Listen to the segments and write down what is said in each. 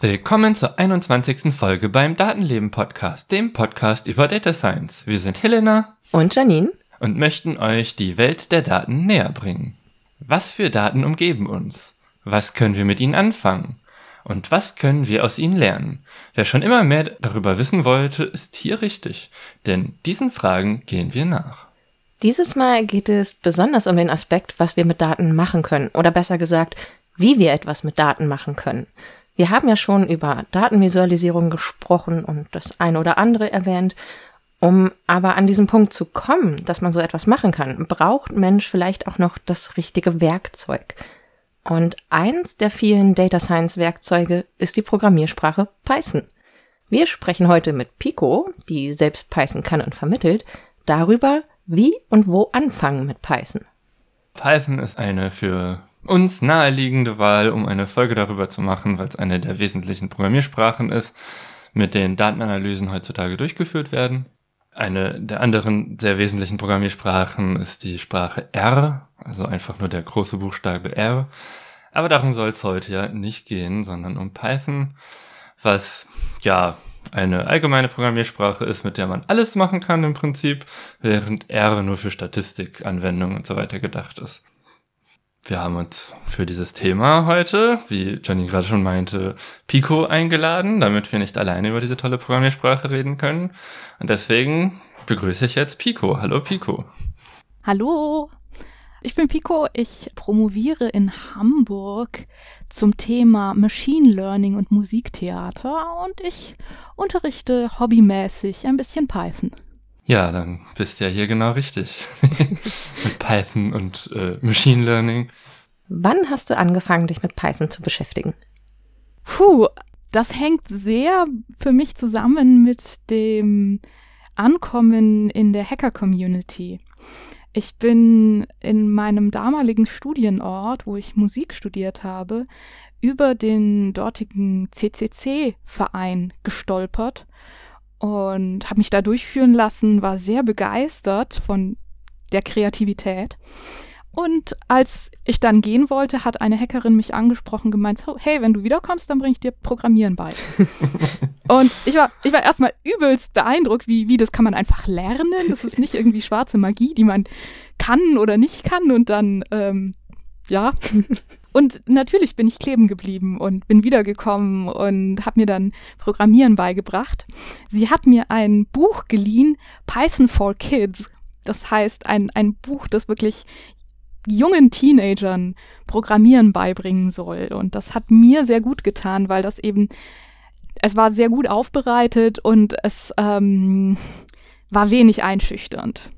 Willkommen zur 21. Folge beim Datenleben Podcast, dem Podcast über Data Science. Wir sind Helena und Janine und möchten euch die Welt der Daten näher bringen. Was für Daten umgeben uns? Was können wir mit ihnen anfangen? Und was können wir aus ihnen lernen? Wer schon immer mehr darüber wissen wollte, ist hier richtig, denn diesen Fragen gehen wir nach. Dieses Mal geht es besonders um den Aspekt, was wir mit Daten machen können, oder besser gesagt, wie wir etwas mit Daten machen können. Wir haben ja schon über Datenvisualisierung gesprochen und das eine oder andere erwähnt. Um aber an diesen Punkt zu kommen, dass man so etwas machen kann, braucht Mensch vielleicht auch noch das richtige Werkzeug. Und eins der vielen Data Science Werkzeuge ist die Programmiersprache Python. Wir sprechen heute mit Pico, die selbst Python kann und vermittelt, darüber, wie und wo anfangen mit Python. Python ist eine für uns naheliegende Wahl, um eine Folge darüber zu machen, weil es eine der wesentlichen Programmiersprachen ist, mit denen Datenanalysen heutzutage durchgeführt werden. Eine der anderen sehr wesentlichen Programmiersprachen ist die Sprache R, also einfach nur der große Buchstabe R. Aber darum soll es heute ja nicht gehen, sondern um Python, was ja eine allgemeine Programmiersprache ist, mit der man alles machen kann im Prinzip, während R nur für Statistikanwendungen und so weiter gedacht ist. Wir haben uns für dieses Thema heute, wie Johnny gerade schon meinte, Pico eingeladen, damit wir nicht alleine über diese tolle Programmiersprache reden können. Und deswegen begrüße ich jetzt Pico. Hallo Pico. Hallo. Ich bin Pico, ich promoviere in Hamburg zum Thema Machine Learning und Musiktheater und ich unterrichte hobbymäßig ein bisschen Python. Ja, dann bist du ja hier genau richtig. mit Python und äh, Machine Learning. Wann hast du angefangen, dich mit Python zu beschäftigen? Puh, das hängt sehr für mich zusammen mit dem Ankommen in der Hacker-Community. Ich bin in meinem damaligen Studienort, wo ich Musik studiert habe, über den dortigen CCC-Verein gestolpert und habe mich da durchführen lassen, war sehr begeistert von der Kreativität. Und als ich dann gehen wollte, hat eine Hackerin mich angesprochen, gemeint, hey, wenn du wiederkommst, dann bringe ich dir Programmieren bei. und ich war, ich war erstmal übelst beeindruckt, wie, wie das kann man einfach lernen. Das ist nicht irgendwie schwarze Magie, die man kann oder nicht kann. Und dann, ähm, ja, und natürlich bin ich kleben geblieben und bin wiedergekommen und habe mir dann Programmieren beigebracht. Sie hat mir ein Buch geliehen, Python for Kids. Das heißt, ein, ein Buch, das wirklich jungen Teenagern Programmieren beibringen soll. Und das hat mir sehr gut getan, weil das eben, es war sehr gut aufbereitet und es ähm, war wenig einschüchternd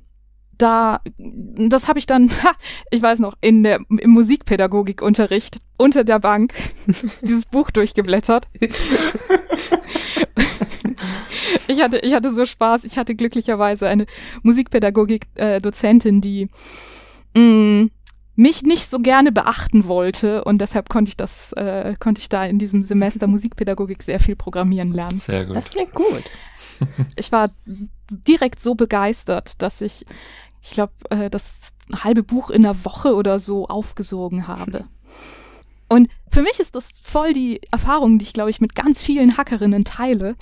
da, das habe ich dann, ich weiß noch, in der, im Musikpädagogikunterricht unter der Bank dieses Buch durchgeblättert. ich, hatte, ich hatte so Spaß. Ich hatte glücklicherweise eine Musikpädagogik-Dozentin, die mh, mm, mich nicht so gerne beachten wollte und deshalb konnte ich das, äh, konnte ich da in diesem Semester Musikpädagogik sehr viel programmieren lernen. Sehr gut. Das klingt gut. Ich war direkt so begeistert, dass ich ich glaube, äh, das halbe Buch in einer Woche oder so aufgesogen habe. Und für mich ist das voll die Erfahrung, die ich, glaube ich, mit ganz vielen Hackerinnen teile.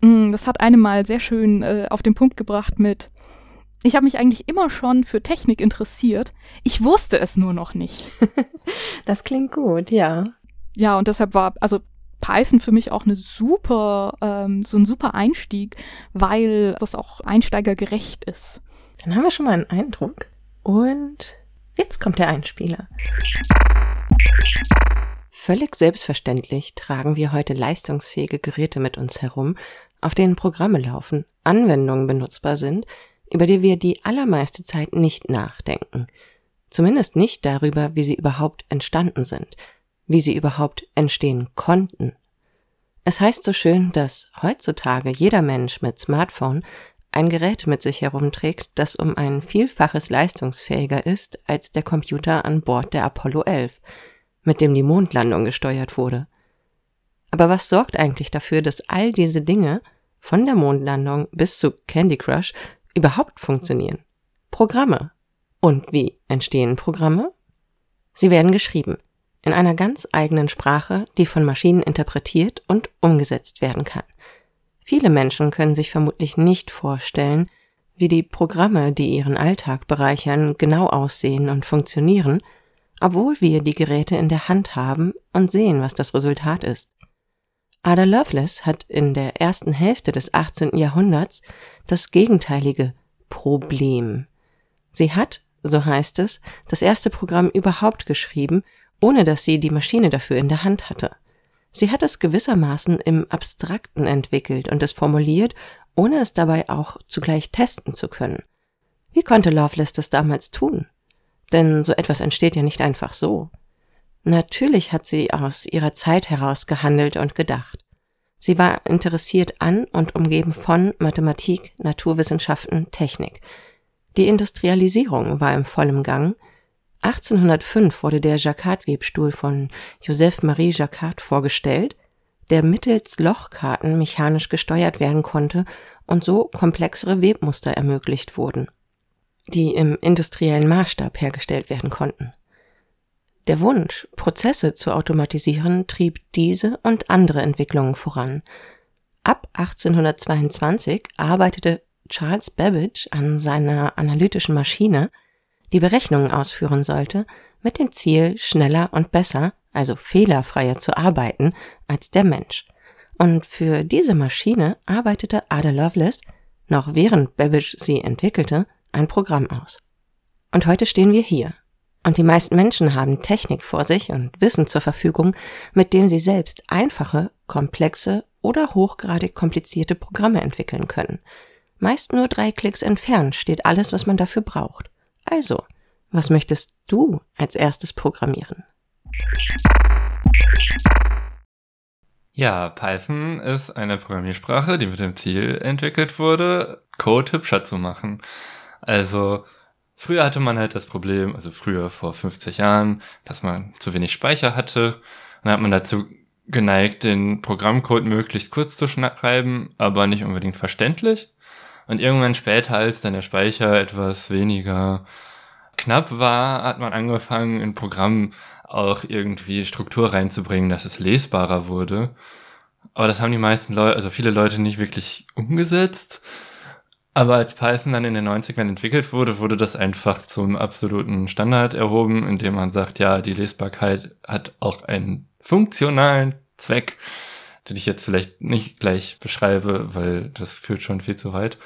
Mm, das hat eine mal sehr schön äh, auf den Punkt gebracht mit, ich habe mich eigentlich immer schon für Technik interessiert. Ich wusste es nur noch nicht. das klingt gut, ja. Ja, und deshalb war, also Python für mich auch eine super, ähm, so ein super Einstieg, weil das auch einsteigergerecht ist. Dann haben wir schon mal einen Eindruck. Und jetzt kommt der Einspieler. Völlig selbstverständlich tragen wir heute leistungsfähige Geräte mit uns herum, auf denen Programme laufen, Anwendungen benutzbar sind, über die wir die allermeiste Zeit nicht nachdenken. Zumindest nicht darüber, wie sie überhaupt entstanden sind, wie sie überhaupt entstehen konnten. Es heißt so schön, dass heutzutage jeder Mensch mit Smartphone ein Gerät mit sich herumträgt, das um ein Vielfaches leistungsfähiger ist als der Computer an Bord der Apollo 11. mit dem die Mondlandung gesteuert wurde. Aber was sorgt eigentlich dafür, dass all diese Dinge von der Mondlandung bis zu Candy Crush überhaupt funktionieren? Programme. Und wie entstehen Programme? Sie werden geschrieben in einer ganz eigenen Sprache, die von Maschinen interpretiert und umgesetzt werden kann. Viele Menschen können sich vermutlich nicht vorstellen, wie die Programme, die ihren Alltag bereichern, genau aussehen und funktionieren, obwohl wir die Geräte in der Hand haben und sehen, was das Resultat ist. Ada Lovelace hat in der ersten Hälfte des 18. Jahrhunderts das gegenteilige Problem. Sie hat, so heißt es, das erste Programm überhaupt geschrieben, ohne dass sie die Maschine dafür in der Hand hatte. Sie hat es gewissermaßen im Abstrakten entwickelt und es formuliert, ohne es dabei auch zugleich testen zu können. Wie konnte Lovelace das damals tun? Denn so etwas entsteht ja nicht einfach so. Natürlich hat sie aus ihrer Zeit heraus gehandelt und gedacht. Sie war interessiert an und umgeben von Mathematik, Naturwissenschaften, Technik. Die Industrialisierung war im vollen Gang. 1805 wurde der Jacquard-Webstuhl von Joseph Marie Jacquard vorgestellt, der mittels Lochkarten mechanisch gesteuert werden konnte und so komplexere Webmuster ermöglicht wurden, die im industriellen Maßstab hergestellt werden konnten. Der Wunsch, Prozesse zu automatisieren, trieb diese und andere Entwicklungen voran. Ab 1822 arbeitete Charles Babbage an seiner analytischen Maschine, die Berechnungen ausführen sollte, mit dem Ziel, schneller und besser, also fehlerfreier zu arbeiten als der Mensch. Und für diese Maschine arbeitete Ada Lovelace, noch während Babbage sie entwickelte, ein Programm aus. Und heute stehen wir hier, und die meisten Menschen haben Technik vor sich und Wissen zur Verfügung, mit dem sie selbst einfache, komplexe oder hochgradig komplizierte Programme entwickeln können. Meist nur drei Klicks entfernt steht alles, was man dafür braucht. Also, was möchtest du als erstes programmieren? Ja, Python ist eine Programmiersprache, die mit dem Ziel entwickelt wurde, Code hübscher zu machen. Also Früher hatte man halt das Problem, also früher vor 50 Jahren, dass man zu wenig Speicher hatte. Dann hat man dazu geneigt, den Programmcode möglichst kurz zu schreiben, aber nicht unbedingt verständlich. Und irgendwann später, als dann der Speicher etwas weniger knapp war, hat man angefangen, in Programm auch irgendwie Struktur reinzubringen, dass es lesbarer wurde. Aber das haben die meisten Leute, also viele Leute nicht wirklich umgesetzt. Aber als Python dann in den 90ern entwickelt wurde, wurde das einfach zum absoluten Standard erhoben, indem man sagt, ja, die Lesbarkeit hat auch einen funktionalen Zweck, den ich jetzt vielleicht nicht gleich beschreibe, weil das führt schon viel zu weit.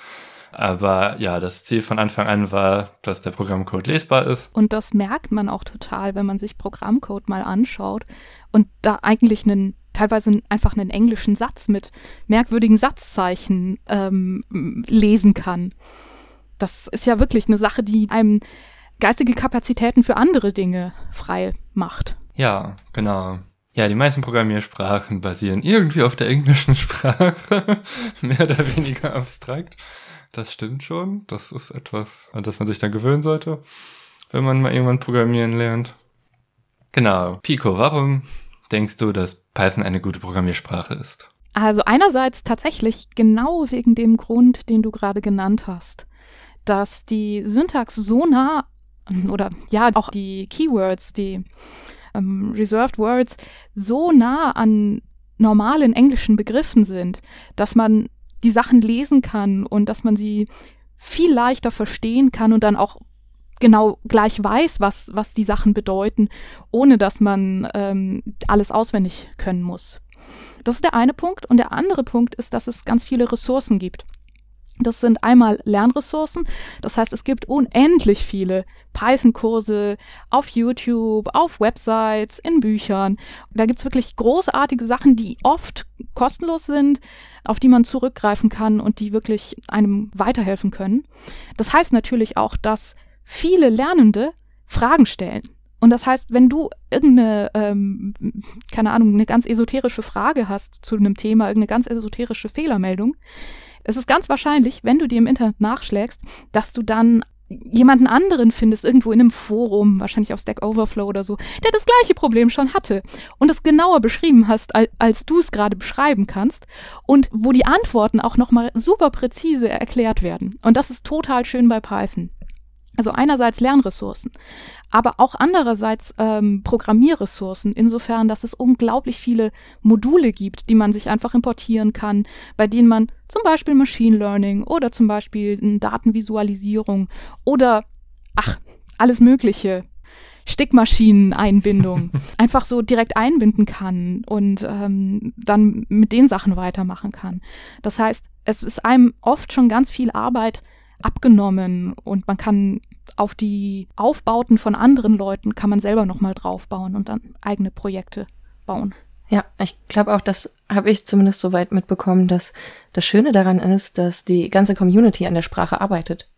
Aber ja, das Ziel von Anfang an war, dass der Programmcode lesbar ist. Und das merkt man auch total, wenn man sich Programmcode mal anschaut und da eigentlich einen teilweise einfach einen englischen Satz mit merkwürdigen Satzzeichen ähm, lesen kann. Das ist ja wirklich eine Sache, die einem geistige Kapazitäten für andere Dinge frei macht. Ja, genau. Ja, die meisten Programmiersprachen basieren irgendwie auf der englischen Sprache, mehr oder weniger abstrakt. Das stimmt schon. Das ist etwas, an das man sich dann gewöhnen sollte, wenn man mal irgendwann programmieren lernt. Genau. Pico, warum denkst du, dass Python eine gute Programmiersprache ist? Also einerseits tatsächlich genau wegen dem Grund, den du gerade genannt hast, dass die Syntax so nah oder ja auch die Keywords, die ähm, Reserved Words so nah an normalen englischen Begriffen sind, dass man die Sachen lesen kann und dass man sie viel leichter verstehen kann und dann auch genau gleich weiß, was, was die Sachen bedeuten, ohne dass man ähm, alles auswendig können muss. Das ist der eine Punkt. Und der andere Punkt ist, dass es ganz viele Ressourcen gibt. Das sind einmal Lernressourcen. Das heißt, es gibt unendlich viele Python-Kurse auf YouTube, auf Websites, in Büchern. Da gibt es wirklich großartige Sachen, die oft kostenlos sind, auf die man zurückgreifen kann und die wirklich einem weiterhelfen können. Das heißt natürlich auch, dass viele Lernende Fragen stellen. Und das heißt, wenn du irgendeine, ähm, keine Ahnung, eine ganz esoterische Frage hast zu einem Thema, irgendeine ganz esoterische Fehlermeldung, es ist ganz wahrscheinlich, wenn du die im Internet nachschlägst, dass du dann jemanden anderen findest, irgendwo in einem Forum, wahrscheinlich auf Stack Overflow oder so, der das gleiche Problem schon hatte und es genauer beschrieben hast, als du es gerade beschreiben kannst und wo die Antworten auch nochmal super präzise erklärt werden. Und das ist total schön bei Python. Also einerseits Lernressourcen, aber auch andererseits ähm, Programmierressourcen, insofern, dass es unglaublich viele Module gibt, die man sich einfach importieren kann, bei denen man zum Beispiel Machine Learning oder zum Beispiel Datenvisualisierung oder, ach, alles Mögliche, Stickmaschineneinbindung einfach so direkt einbinden kann und ähm, dann mit den Sachen weitermachen kann. Das heißt, es ist einem oft schon ganz viel Arbeit abgenommen und man kann auf die Aufbauten von anderen Leuten kann man selber nochmal draufbauen und dann eigene Projekte bauen. Ja, ich glaube auch, das habe ich zumindest soweit mitbekommen, dass das Schöne daran ist, dass die ganze Community an der Sprache arbeitet.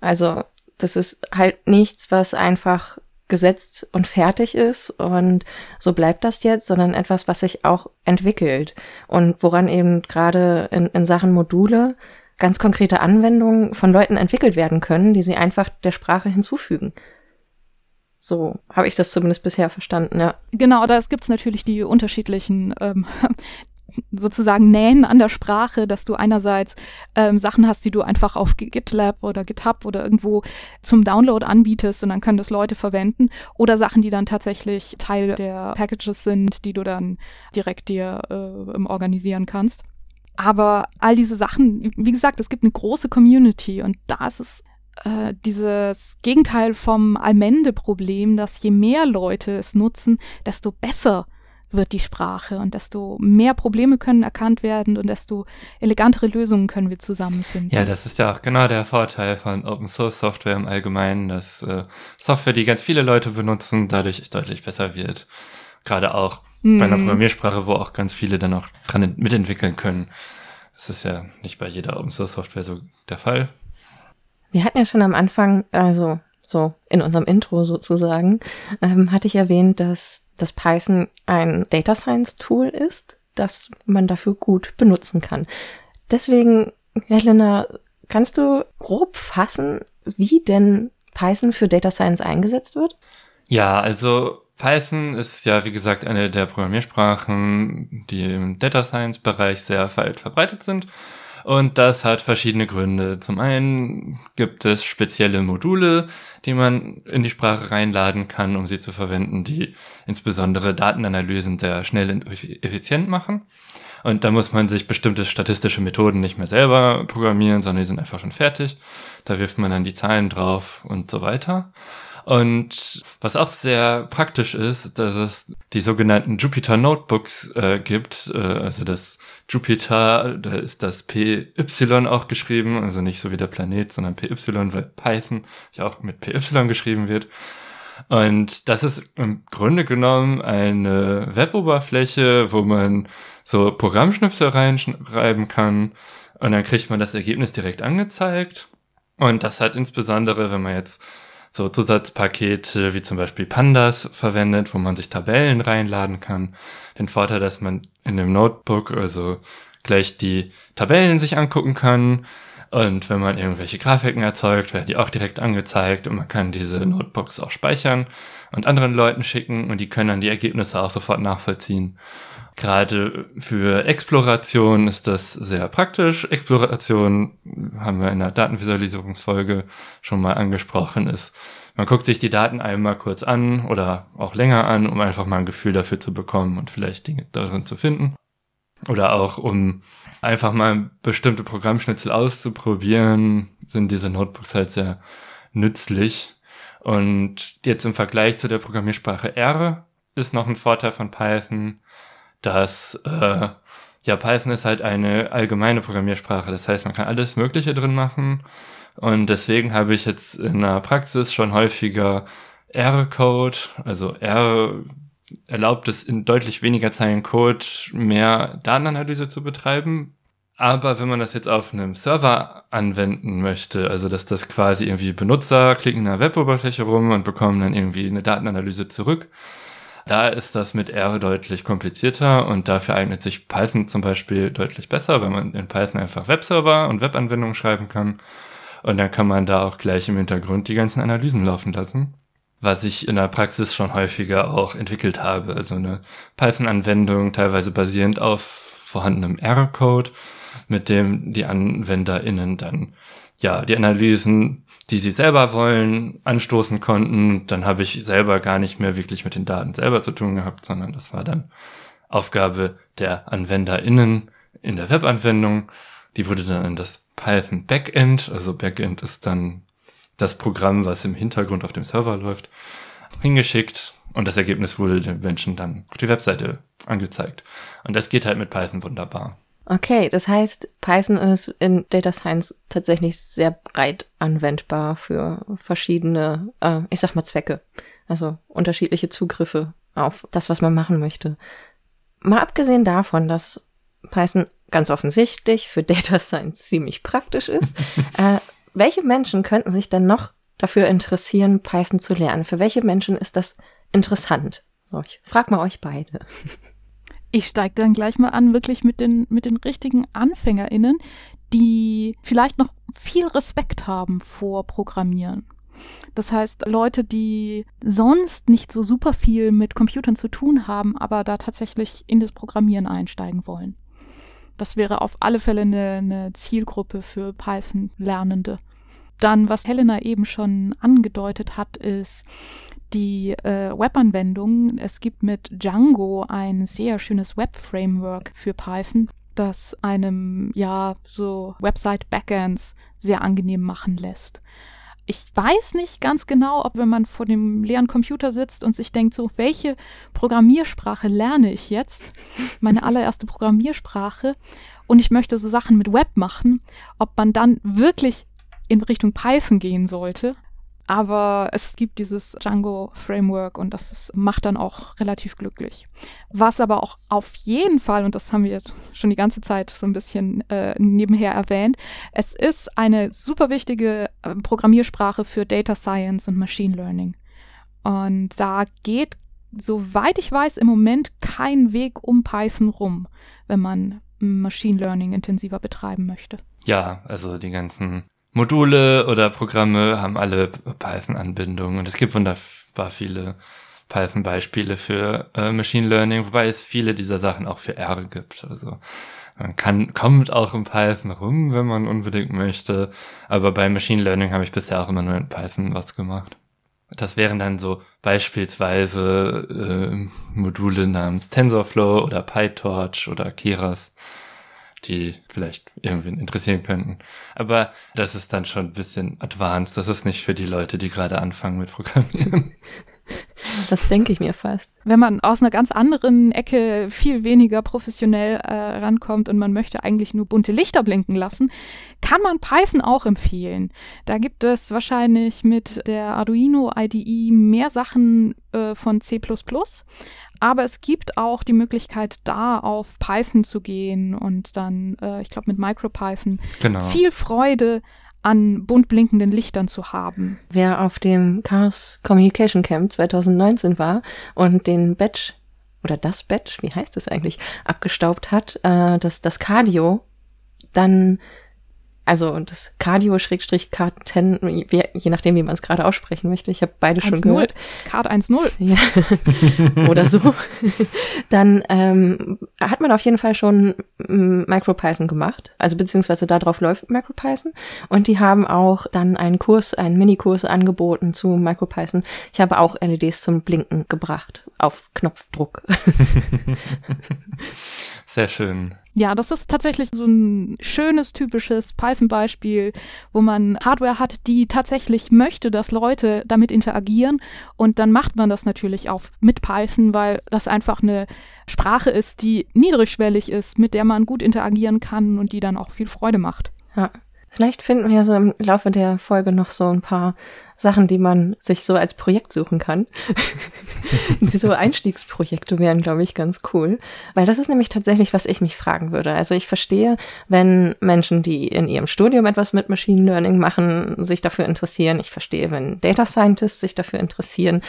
Also das ist halt nichts, was einfach gesetzt und fertig ist und so bleibt das jetzt, sondern etwas, was sich auch entwickelt und woran eben gerade in, in Sachen Module ganz konkrete Anwendungen von Leuten entwickelt werden können, die sie einfach der Sprache hinzufügen. So habe ich das zumindest bisher verstanden, ja. Genau, da gibt es natürlich die unterschiedlichen ähm, sozusagen Nähen an der Sprache, dass du einerseits ähm, Sachen hast, die du einfach auf GitLab oder GitHub oder irgendwo zum Download anbietest und dann können das Leute verwenden oder Sachen, die dann tatsächlich Teil der Packages sind, die du dann direkt dir äh, organisieren kannst. Aber all diese Sachen, wie gesagt, es gibt eine große Community und da ist es äh, dieses Gegenteil vom Allmende-Problem, dass je mehr Leute es nutzen, desto besser wird die Sprache und desto mehr Probleme können erkannt werden und desto elegantere Lösungen können wir zusammenfinden. Ja, das ist ja auch genau der Vorteil von Open Source Software im Allgemeinen, dass äh, Software, die ganz viele Leute benutzen, dadurch deutlich besser wird. Gerade auch mhm. bei einer mhm. Programmiersprache, wo auch ganz viele dann auch dran mitentwickeln können. Das ist ja nicht bei jeder Open Source Software so der Fall. Wir hatten ja schon am Anfang, also so in unserem Intro sozusagen, ähm, hatte ich erwähnt, dass das Python ein Data Science Tool ist, das man dafür gut benutzen kann. Deswegen, Helena, kannst du grob fassen, wie denn Python für Data Science eingesetzt wird? Ja, also Python ist ja, wie gesagt, eine der Programmiersprachen, die im Data Science Bereich sehr weit verbreitet sind. Und das hat verschiedene Gründe. Zum einen gibt es spezielle Module, die man in die Sprache reinladen kann, um sie zu verwenden, die insbesondere Datenanalysen sehr schnell und effizient machen. Und da muss man sich bestimmte statistische Methoden nicht mehr selber programmieren, sondern die sind einfach schon fertig. Da wirft man dann die Zahlen drauf und so weiter. Und was auch sehr praktisch ist, dass es die sogenannten Jupyter Notebooks äh, gibt. Äh, also das Jupyter, da ist das PY auch geschrieben, also nicht so wie der Planet, sondern PY, weil Python ja auch mit PY geschrieben wird. Und das ist im Grunde genommen eine Weboberfläche, wo man so Programmschnipsel reinschreiben kann und dann kriegt man das Ergebnis direkt angezeigt. Und das hat insbesondere, wenn man jetzt so Zusatzpakete wie zum Beispiel Pandas verwendet, wo man sich Tabellen reinladen kann. Den Vorteil, dass man in dem Notebook also gleich die Tabellen sich angucken kann. Und wenn man irgendwelche Grafiken erzeugt, werden die auch direkt angezeigt und man kann diese Notebooks auch speichern und anderen Leuten schicken und die können dann die Ergebnisse auch sofort nachvollziehen. Gerade für Exploration ist das sehr praktisch. Exploration haben wir in der Datenvisualisierungsfolge schon mal angesprochen, ist, man guckt sich die Daten einmal kurz an oder auch länger an, um einfach mal ein Gefühl dafür zu bekommen und vielleicht Dinge darin zu finden. Oder auch um einfach mal bestimmte Programmschnitzel auszuprobieren, sind diese Notebooks halt sehr nützlich. Und jetzt im Vergleich zu der Programmiersprache R ist noch ein Vorteil von Python, dass äh, ja, Python ist halt eine allgemeine Programmiersprache. Das heißt, man kann alles Mögliche drin machen. Und deswegen habe ich jetzt in der Praxis schon häufiger R-Code, also R erlaubt es in deutlich weniger Zeilen Code mehr Datenanalyse zu betreiben. Aber wenn man das jetzt auf einem Server anwenden möchte, also dass das quasi irgendwie Benutzer klicken in der Weboberfläche rum und bekommen dann irgendwie eine Datenanalyse zurück, da ist das mit R deutlich komplizierter und dafür eignet sich Python zum Beispiel deutlich besser, weil man in Python einfach Webserver und Webanwendungen schreiben kann. Und dann kann man da auch gleich im Hintergrund die ganzen Analysen laufen lassen. Was ich in der Praxis schon häufiger auch entwickelt habe. Also eine Python-Anwendung, teilweise basierend auf vorhandenem R-Code, mit dem die AnwenderInnen dann ja, die Analysen, die sie selber wollen, anstoßen konnten. Dann habe ich selber gar nicht mehr wirklich mit den Daten selber zu tun gehabt, sondern das war dann Aufgabe der AnwenderInnen in der Webanwendung. Die wurde dann in das Python Backend, also Backend ist dann das Programm, was im Hintergrund auf dem Server läuft, hingeschickt und das Ergebnis wurde den Menschen dann auf die Webseite angezeigt. Und das geht halt mit Python wunderbar. Okay, das heißt, Python ist in Data Science tatsächlich sehr breit anwendbar für verschiedene, äh, ich sag mal, Zwecke. Also unterschiedliche Zugriffe auf das, was man machen möchte. Mal abgesehen davon, dass Python ganz offensichtlich für Data Science ziemlich praktisch ist, äh, welche Menschen könnten sich denn noch dafür interessieren, Python zu lernen? Für welche Menschen ist das interessant? So, ich frag mal euch beide. Ich steige dann gleich mal an, wirklich mit den, mit den richtigen AnfängerInnen, die vielleicht noch viel Respekt haben vor Programmieren. Das heißt, Leute, die sonst nicht so super viel mit Computern zu tun haben, aber da tatsächlich in das Programmieren einsteigen wollen. Das wäre auf alle Fälle eine, eine Zielgruppe für Python-Lernende. Dann, was Helena eben schon angedeutet hat, ist, die äh, Webanwendung. Es gibt mit Django ein sehr schönes Web-Framework für Python, das einem ja so Website-Backends sehr angenehm machen lässt. Ich weiß nicht ganz genau, ob wenn man vor dem leeren Computer sitzt und sich denkt, so, welche Programmiersprache lerne ich jetzt? Meine allererste Programmiersprache. Und ich möchte so Sachen mit Web machen, ob man dann wirklich in Richtung Python gehen sollte aber es gibt dieses Django-Framework und das ist, macht dann auch relativ glücklich. Was aber auch auf jeden Fall, und das haben wir jetzt schon die ganze Zeit so ein bisschen äh, nebenher erwähnt, es ist eine super wichtige äh, Programmiersprache für Data Science und Machine Learning. Und da geht, soweit ich weiß, im Moment kein Weg um Python rum, wenn man Machine Learning intensiver betreiben möchte. Ja, also die ganzen Module oder Programme haben alle Python-Anbindungen und es gibt wunderbar viele Python-Beispiele für äh, Machine Learning, wobei es viele dieser Sachen auch für R gibt. Also man kann, kommt auch in Python rum, wenn man unbedingt möchte. Aber bei Machine Learning habe ich bisher auch immer nur in Python was gemacht. Das wären dann so beispielsweise äh, Module namens TensorFlow oder PyTorch oder Keras die vielleicht irgendwen interessieren könnten. Aber das ist dann schon ein bisschen advanced. Das ist nicht für die Leute, die gerade anfangen mit Programmieren. Das denke ich mir fast. Wenn man aus einer ganz anderen Ecke viel weniger professionell äh, rankommt und man möchte eigentlich nur bunte Lichter blinken lassen, kann man Python auch empfehlen. Da gibt es wahrscheinlich mit der Arduino IDE mehr Sachen äh, von C++. Aber es gibt auch die Möglichkeit, da auf Python zu gehen und dann, äh, ich glaube, mit MicroPython genau. viel Freude an bunt blinkenden Lichtern zu haben. Wer auf dem Chaos Communication Camp 2019 war und den Badge oder das Badge, wie heißt es eigentlich, abgestaubt hat, äh, das, das Cardio, dann also das Cardio Schrägstrich Card 10, je nachdem, wie man es gerade aussprechen möchte. Ich habe beide schon gehört. Card 1.0. Ja. Oder so. Dann ähm, hat man auf jeden Fall schon MicroPython gemacht. Also beziehungsweise darauf läuft MicroPython. Und die haben auch dann einen Kurs, einen Minikurs angeboten zu MicroPython. Ich habe auch LEDs zum Blinken gebracht. Auf Knopfdruck. Sehr schön. Ja, das ist tatsächlich so ein schönes, typisches Python-Beispiel, wo man Hardware hat, die tatsächlich möchte, dass Leute damit interagieren. Und dann macht man das natürlich auch mit Python, weil das einfach eine Sprache ist, die niedrigschwellig ist, mit der man gut interagieren kann und die dann auch viel Freude macht. Ja. Vielleicht finden wir ja so im Laufe der Folge noch so ein paar Sachen, die man sich so als Projekt suchen kann. so Einstiegsprojekte wären, glaube ich, ganz cool. Weil das ist nämlich tatsächlich, was ich mich fragen würde. Also ich verstehe, wenn Menschen, die in ihrem Studium etwas mit Machine Learning machen, sich dafür interessieren. Ich verstehe, wenn Data Scientists sich dafür interessieren.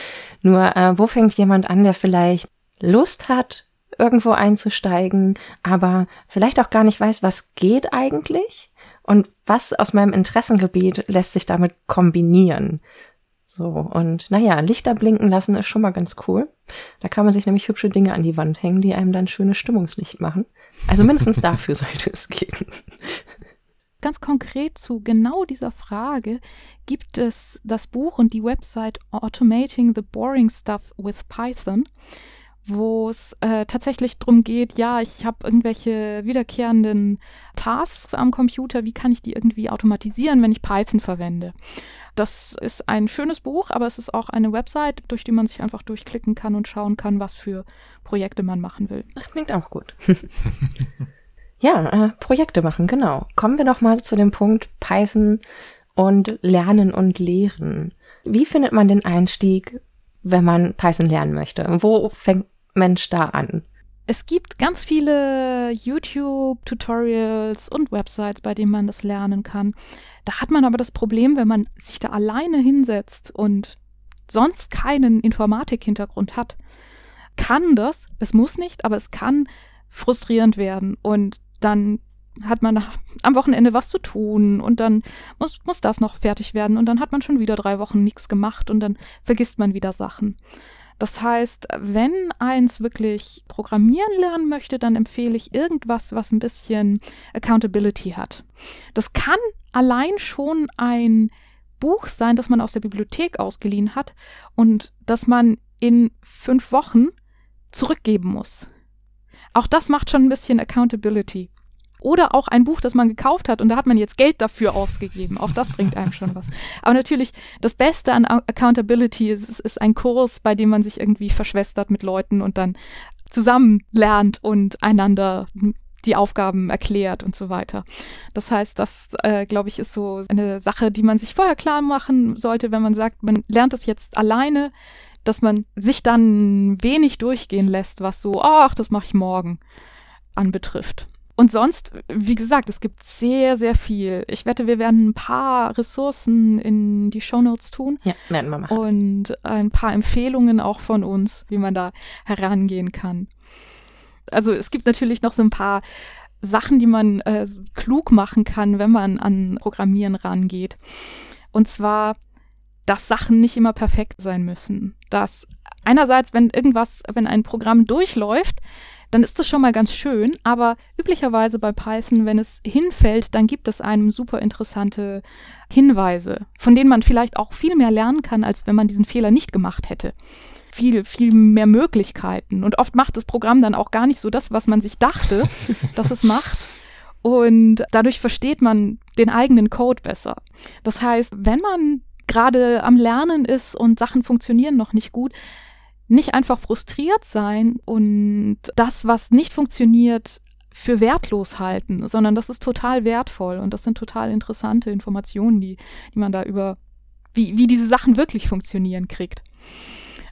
Nur, äh, wo fängt jemand an, der vielleicht Lust hat, irgendwo einzusteigen, aber vielleicht auch gar nicht weiß, was geht eigentlich? Und was aus meinem Interessengebiet lässt sich damit kombinieren. So, und naja, Lichter blinken lassen ist schon mal ganz cool. Da kann man sich nämlich hübsche Dinge an die Wand hängen, die einem dann schönes Stimmungslicht machen. Also mindestens dafür sollte es gehen. Ganz konkret zu genau dieser Frage gibt es das Buch und die Website Automating the Boring Stuff with Python wo es äh, tatsächlich darum geht, ja, ich habe irgendwelche wiederkehrenden Tasks am Computer, wie kann ich die irgendwie automatisieren, wenn ich Python verwende. Das ist ein schönes Buch, aber es ist auch eine Website, durch die man sich einfach durchklicken kann und schauen kann, was für Projekte man machen will. Das klingt auch gut. ja, äh, Projekte machen, genau. Kommen wir doch mal zu dem Punkt Python und Lernen und Lehren. Wie findet man den Einstieg, wenn man Python lernen möchte? Wo fängt Mensch da an? Es gibt ganz viele YouTube-Tutorials und Websites, bei denen man das lernen kann. Da hat man aber das Problem, wenn man sich da alleine hinsetzt und sonst keinen Informatik-Hintergrund hat, kann das, es muss nicht, aber es kann frustrierend werden und dann hat man am Wochenende was zu tun und dann muss, muss das noch fertig werden und dann hat man schon wieder drei Wochen nichts gemacht und dann vergisst man wieder Sachen. Das heißt, wenn eins wirklich programmieren lernen möchte, dann empfehle ich irgendwas, was ein bisschen Accountability hat. Das kann allein schon ein Buch sein, das man aus der Bibliothek ausgeliehen hat und das man in fünf Wochen zurückgeben muss. Auch das macht schon ein bisschen Accountability. Oder auch ein Buch, das man gekauft hat und da hat man jetzt Geld dafür ausgegeben. Auch das bringt einem schon was. Aber natürlich, das Beste an Accountability ist, ist ein Kurs, bei dem man sich irgendwie verschwestert mit Leuten und dann zusammen lernt und einander die Aufgaben erklärt und so weiter. Das heißt, das, äh, glaube ich, ist so eine Sache, die man sich vorher klar machen sollte, wenn man sagt, man lernt es jetzt alleine, dass man sich dann wenig durchgehen lässt, was so, ach, das mache ich morgen anbetrifft. Und sonst, wie gesagt, es gibt sehr, sehr viel. Ich wette, wir werden ein paar Ressourcen in die Shownotes tun. Ja, werden wir machen. Und ein paar Empfehlungen auch von uns, wie man da herangehen kann. Also es gibt natürlich noch so ein paar Sachen, die man äh, klug machen kann, wenn man an Programmieren rangeht. Und zwar, dass Sachen nicht immer perfekt sein müssen. Dass einerseits, wenn irgendwas, wenn ein Programm durchläuft, dann ist das schon mal ganz schön. Aber üblicherweise bei Python, wenn es hinfällt, dann gibt es einem super interessante Hinweise, von denen man vielleicht auch viel mehr lernen kann, als wenn man diesen Fehler nicht gemacht hätte. Viel, viel mehr Möglichkeiten. Und oft macht das Programm dann auch gar nicht so das, was man sich dachte, dass es macht. Und dadurch versteht man den eigenen Code besser. Das heißt, wenn man gerade am Lernen ist und Sachen funktionieren noch nicht gut, nicht einfach frustriert sein und das, was nicht funktioniert, für wertlos halten, sondern das ist total wertvoll und das sind total interessante Informationen, die, die man da über, wie, wie diese Sachen wirklich funktionieren, kriegt.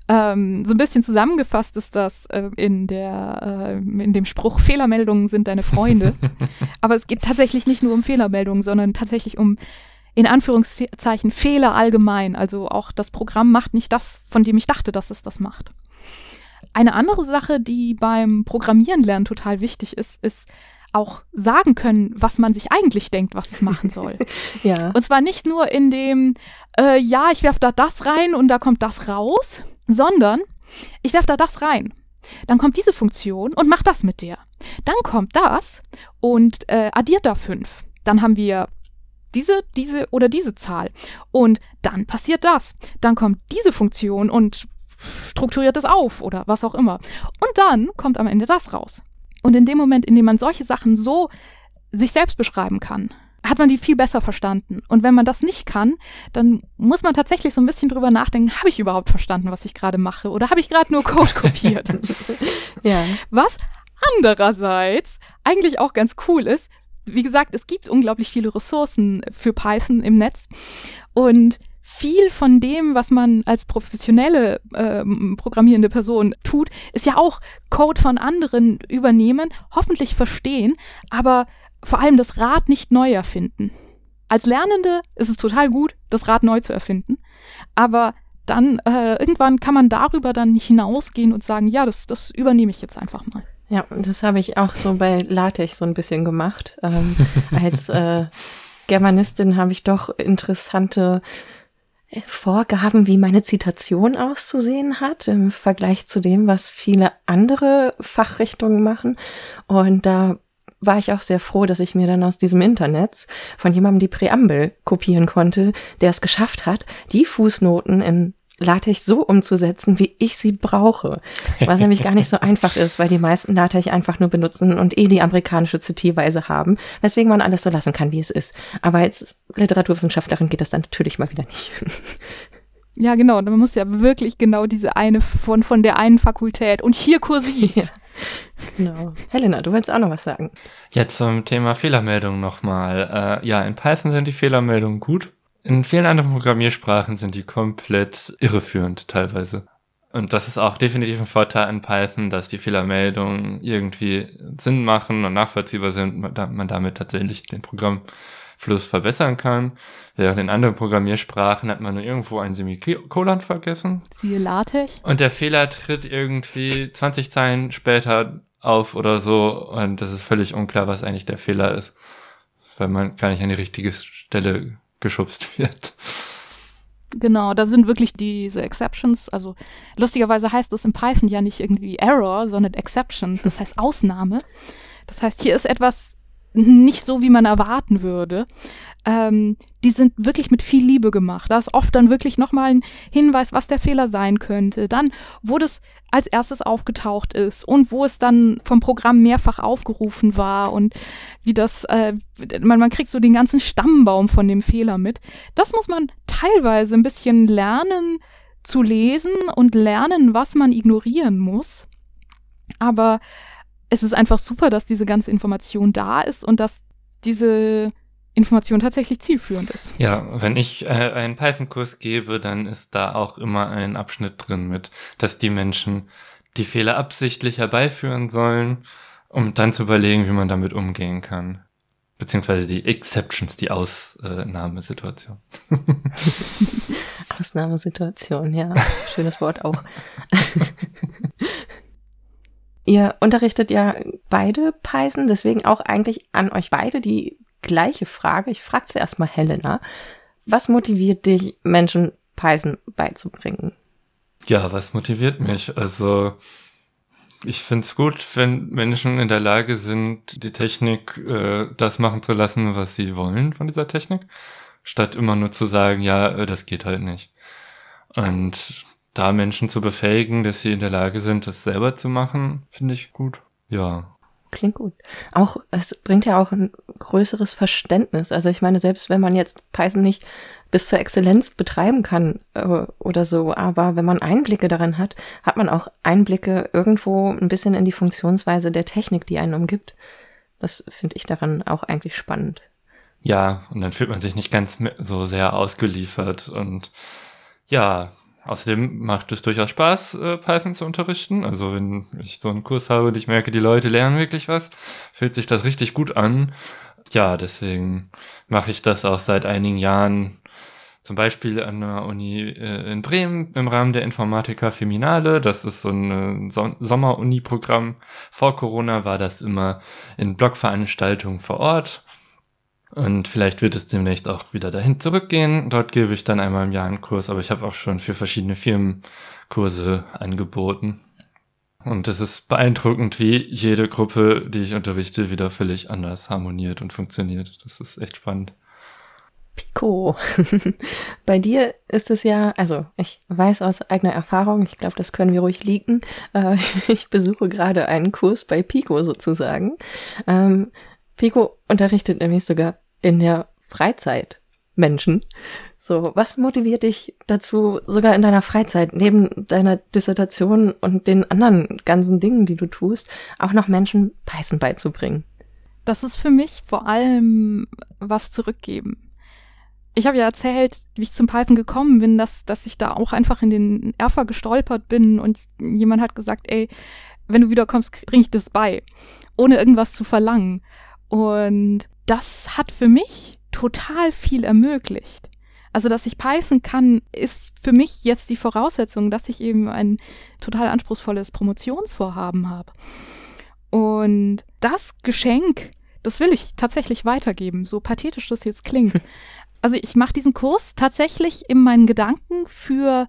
Ähm, so ein bisschen zusammengefasst ist das äh, in, der, äh, in dem Spruch, Fehlermeldungen sind deine Freunde. Aber es geht tatsächlich nicht nur um Fehlermeldungen, sondern tatsächlich um in Anführungszeichen Fehler allgemein. Also auch das Programm macht nicht das, von dem ich dachte, dass es das macht. Eine andere Sache, die beim Programmieren lernen total wichtig ist, ist auch sagen können, was man sich eigentlich denkt, was es machen soll. ja. Und zwar nicht nur in dem, äh, ja, ich werfe da das rein und da kommt das raus, sondern ich werfe da das rein. Dann kommt diese Funktion und macht das mit der. Dann kommt das und äh, addiert da fünf. Dann haben wir diese, diese oder diese Zahl. Und dann passiert das. Dann kommt diese Funktion und strukturiert es auf oder was auch immer. Und dann kommt am Ende das raus. Und in dem Moment, in dem man solche Sachen so sich selbst beschreiben kann, hat man die viel besser verstanden. Und wenn man das nicht kann, dann muss man tatsächlich so ein bisschen drüber nachdenken, habe ich überhaupt verstanden, was ich gerade mache? Oder habe ich gerade nur Code kopiert? ja. Was andererseits eigentlich auch ganz cool ist, wie gesagt, es gibt unglaublich viele Ressourcen für Python im Netz und viel von dem, was man als professionelle äh, programmierende Person tut, ist ja auch Code von anderen übernehmen, hoffentlich verstehen, aber vor allem das Rad nicht neu erfinden. Als Lernende ist es total gut, das Rad neu zu erfinden, aber dann äh, irgendwann kann man darüber dann hinausgehen und sagen, ja, das, das übernehme ich jetzt einfach mal. Ja, das habe ich auch so bei LaTeX so ein bisschen gemacht, ähm, als äh, Germanistin habe ich doch interessante äh, Vorgaben, wie meine Zitation auszusehen hat, im Vergleich zu dem, was viele andere Fachrichtungen machen. Und da war ich auch sehr froh, dass ich mir dann aus diesem Internet von jemandem die Präambel kopieren konnte, der es geschafft hat, die Fußnoten in LaTeX so umzusetzen, wie ich sie brauche. Was nämlich gar nicht so einfach ist, weil die meisten LaTeX einfach nur benutzen und eh die amerikanische Zitierweise haben, weswegen man alles so lassen kann, wie es ist. Aber als Literaturwissenschaftlerin geht das dann natürlich mal wieder nicht. Ja, genau. Man muss ja wirklich genau diese eine von, von der einen Fakultät und hier kursiv. Ja, genau. Helena, du willst auch noch was sagen. Jetzt zum Thema Fehlermeldung nochmal. Äh, ja, in Python sind die Fehlermeldungen gut. In vielen anderen Programmiersprachen sind die komplett irreführend teilweise. Und das ist auch definitiv ein Vorteil an Python, dass die Fehlermeldungen irgendwie Sinn machen und nachvollziehbar sind, man damit tatsächlich den Programmfluss verbessern kann. Während in anderen Programmiersprachen hat man nur irgendwo ein Semikolon vergessen. Siehe LaTeX. Und der Fehler tritt irgendwie 20 Zeilen später auf oder so und das ist völlig unklar, was eigentlich der Fehler ist. Weil man gar nicht an die richtige Stelle geschubst wird. Genau, da sind wirklich diese Exceptions. Also lustigerweise heißt es in Python ja nicht irgendwie Error, sondern Exception. Das heißt Ausnahme. Das heißt, hier ist etwas nicht so, wie man erwarten würde. Ähm, die sind wirklich mit viel Liebe gemacht. Da ist oft dann wirklich nochmal ein Hinweis, was der Fehler sein könnte. Dann, wo das als erstes aufgetaucht ist und wo es dann vom Programm mehrfach aufgerufen war und wie das, äh, man, man kriegt so den ganzen Stammbaum von dem Fehler mit. Das muss man teilweise ein bisschen lernen zu lesen und lernen, was man ignorieren muss. Aber es ist einfach super, dass diese ganze Information da ist und dass diese Information tatsächlich zielführend ist. Ja, wenn ich äh, einen Python-Kurs gebe, dann ist da auch immer ein Abschnitt drin mit, dass die Menschen die Fehler absichtlich herbeiführen sollen, um dann zu überlegen, wie man damit umgehen kann. Beziehungsweise die Exceptions, die Ausnahmesituation. Ausnahmesituation, ja. Schönes Wort auch. Ihr unterrichtet ja beide Python, deswegen auch eigentlich an euch beide die gleiche Frage. Ich frage zuerst mal Helena. Was motiviert dich, Menschen Python beizubringen? Ja, was motiviert mich? Also ich finde es gut, wenn Menschen in der Lage sind, die Technik äh, das machen zu lassen, was sie wollen von dieser Technik, statt immer nur zu sagen, ja, äh, das geht halt nicht. Und da Menschen zu befähigen, dass sie in der Lage sind, das selber zu machen, finde ich gut. Ja. Klingt gut. Auch, es bringt ja auch ein größeres Verständnis. Also ich meine, selbst wenn man jetzt Python nicht bis zur Exzellenz betreiben kann äh, oder so, aber wenn man Einblicke darin hat, hat man auch Einblicke irgendwo ein bisschen in die Funktionsweise der Technik, die einen umgibt. Das finde ich daran auch eigentlich spannend. Ja, und dann fühlt man sich nicht ganz so sehr ausgeliefert und ja, Außerdem macht es durchaus Spaß, äh, Python zu unterrichten. Also wenn ich so einen Kurs habe und ich merke, die Leute lernen wirklich was, fühlt sich das richtig gut an. Ja, deswegen mache ich das auch seit einigen Jahren. Zum Beispiel an der Uni äh, in Bremen im Rahmen der Informatica Feminale. Das ist so ein so Sommer-Uni-Programm. Vor Corona war das immer in Blogveranstaltungen vor Ort. Und vielleicht wird es demnächst auch wieder dahin zurückgehen. Dort gebe ich dann einmal im Jahr einen Kurs, aber ich habe auch schon für verschiedene Firmen Kurse angeboten. Und es ist beeindruckend, wie jede Gruppe, die ich unterrichte, wieder völlig anders harmoniert und funktioniert. Das ist echt spannend. Pico. Bei dir ist es ja, also ich weiß aus eigener Erfahrung, ich glaube, das können wir ruhig leaken. Äh, ich besuche gerade einen Kurs bei Pico sozusagen. Ähm, Pico unterrichtet nämlich sogar in der Freizeit Menschen. So, was motiviert dich dazu, sogar in deiner Freizeit, neben deiner Dissertation und den anderen ganzen Dingen, die du tust, auch noch Menschen Python beizubringen? Das ist für mich vor allem was zurückgeben. Ich habe ja erzählt, wie ich zum Python gekommen bin, dass, dass ich da auch einfach in den Erfa gestolpert bin und jemand hat gesagt, ey, wenn du wiederkommst, bring ich das bei, ohne irgendwas zu verlangen. Und das hat für mich total viel ermöglicht. Also, dass ich Python kann, ist für mich jetzt die Voraussetzung, dass ich eben ein total anspruchsvolles Promotionsvorhaben habe. Und das Geschenk, das will ich tatsächlich weitergeben, so pathetisch das jetzt klingt. Also ich mache diesen Kurs tatsächlich in meinen Gedanken für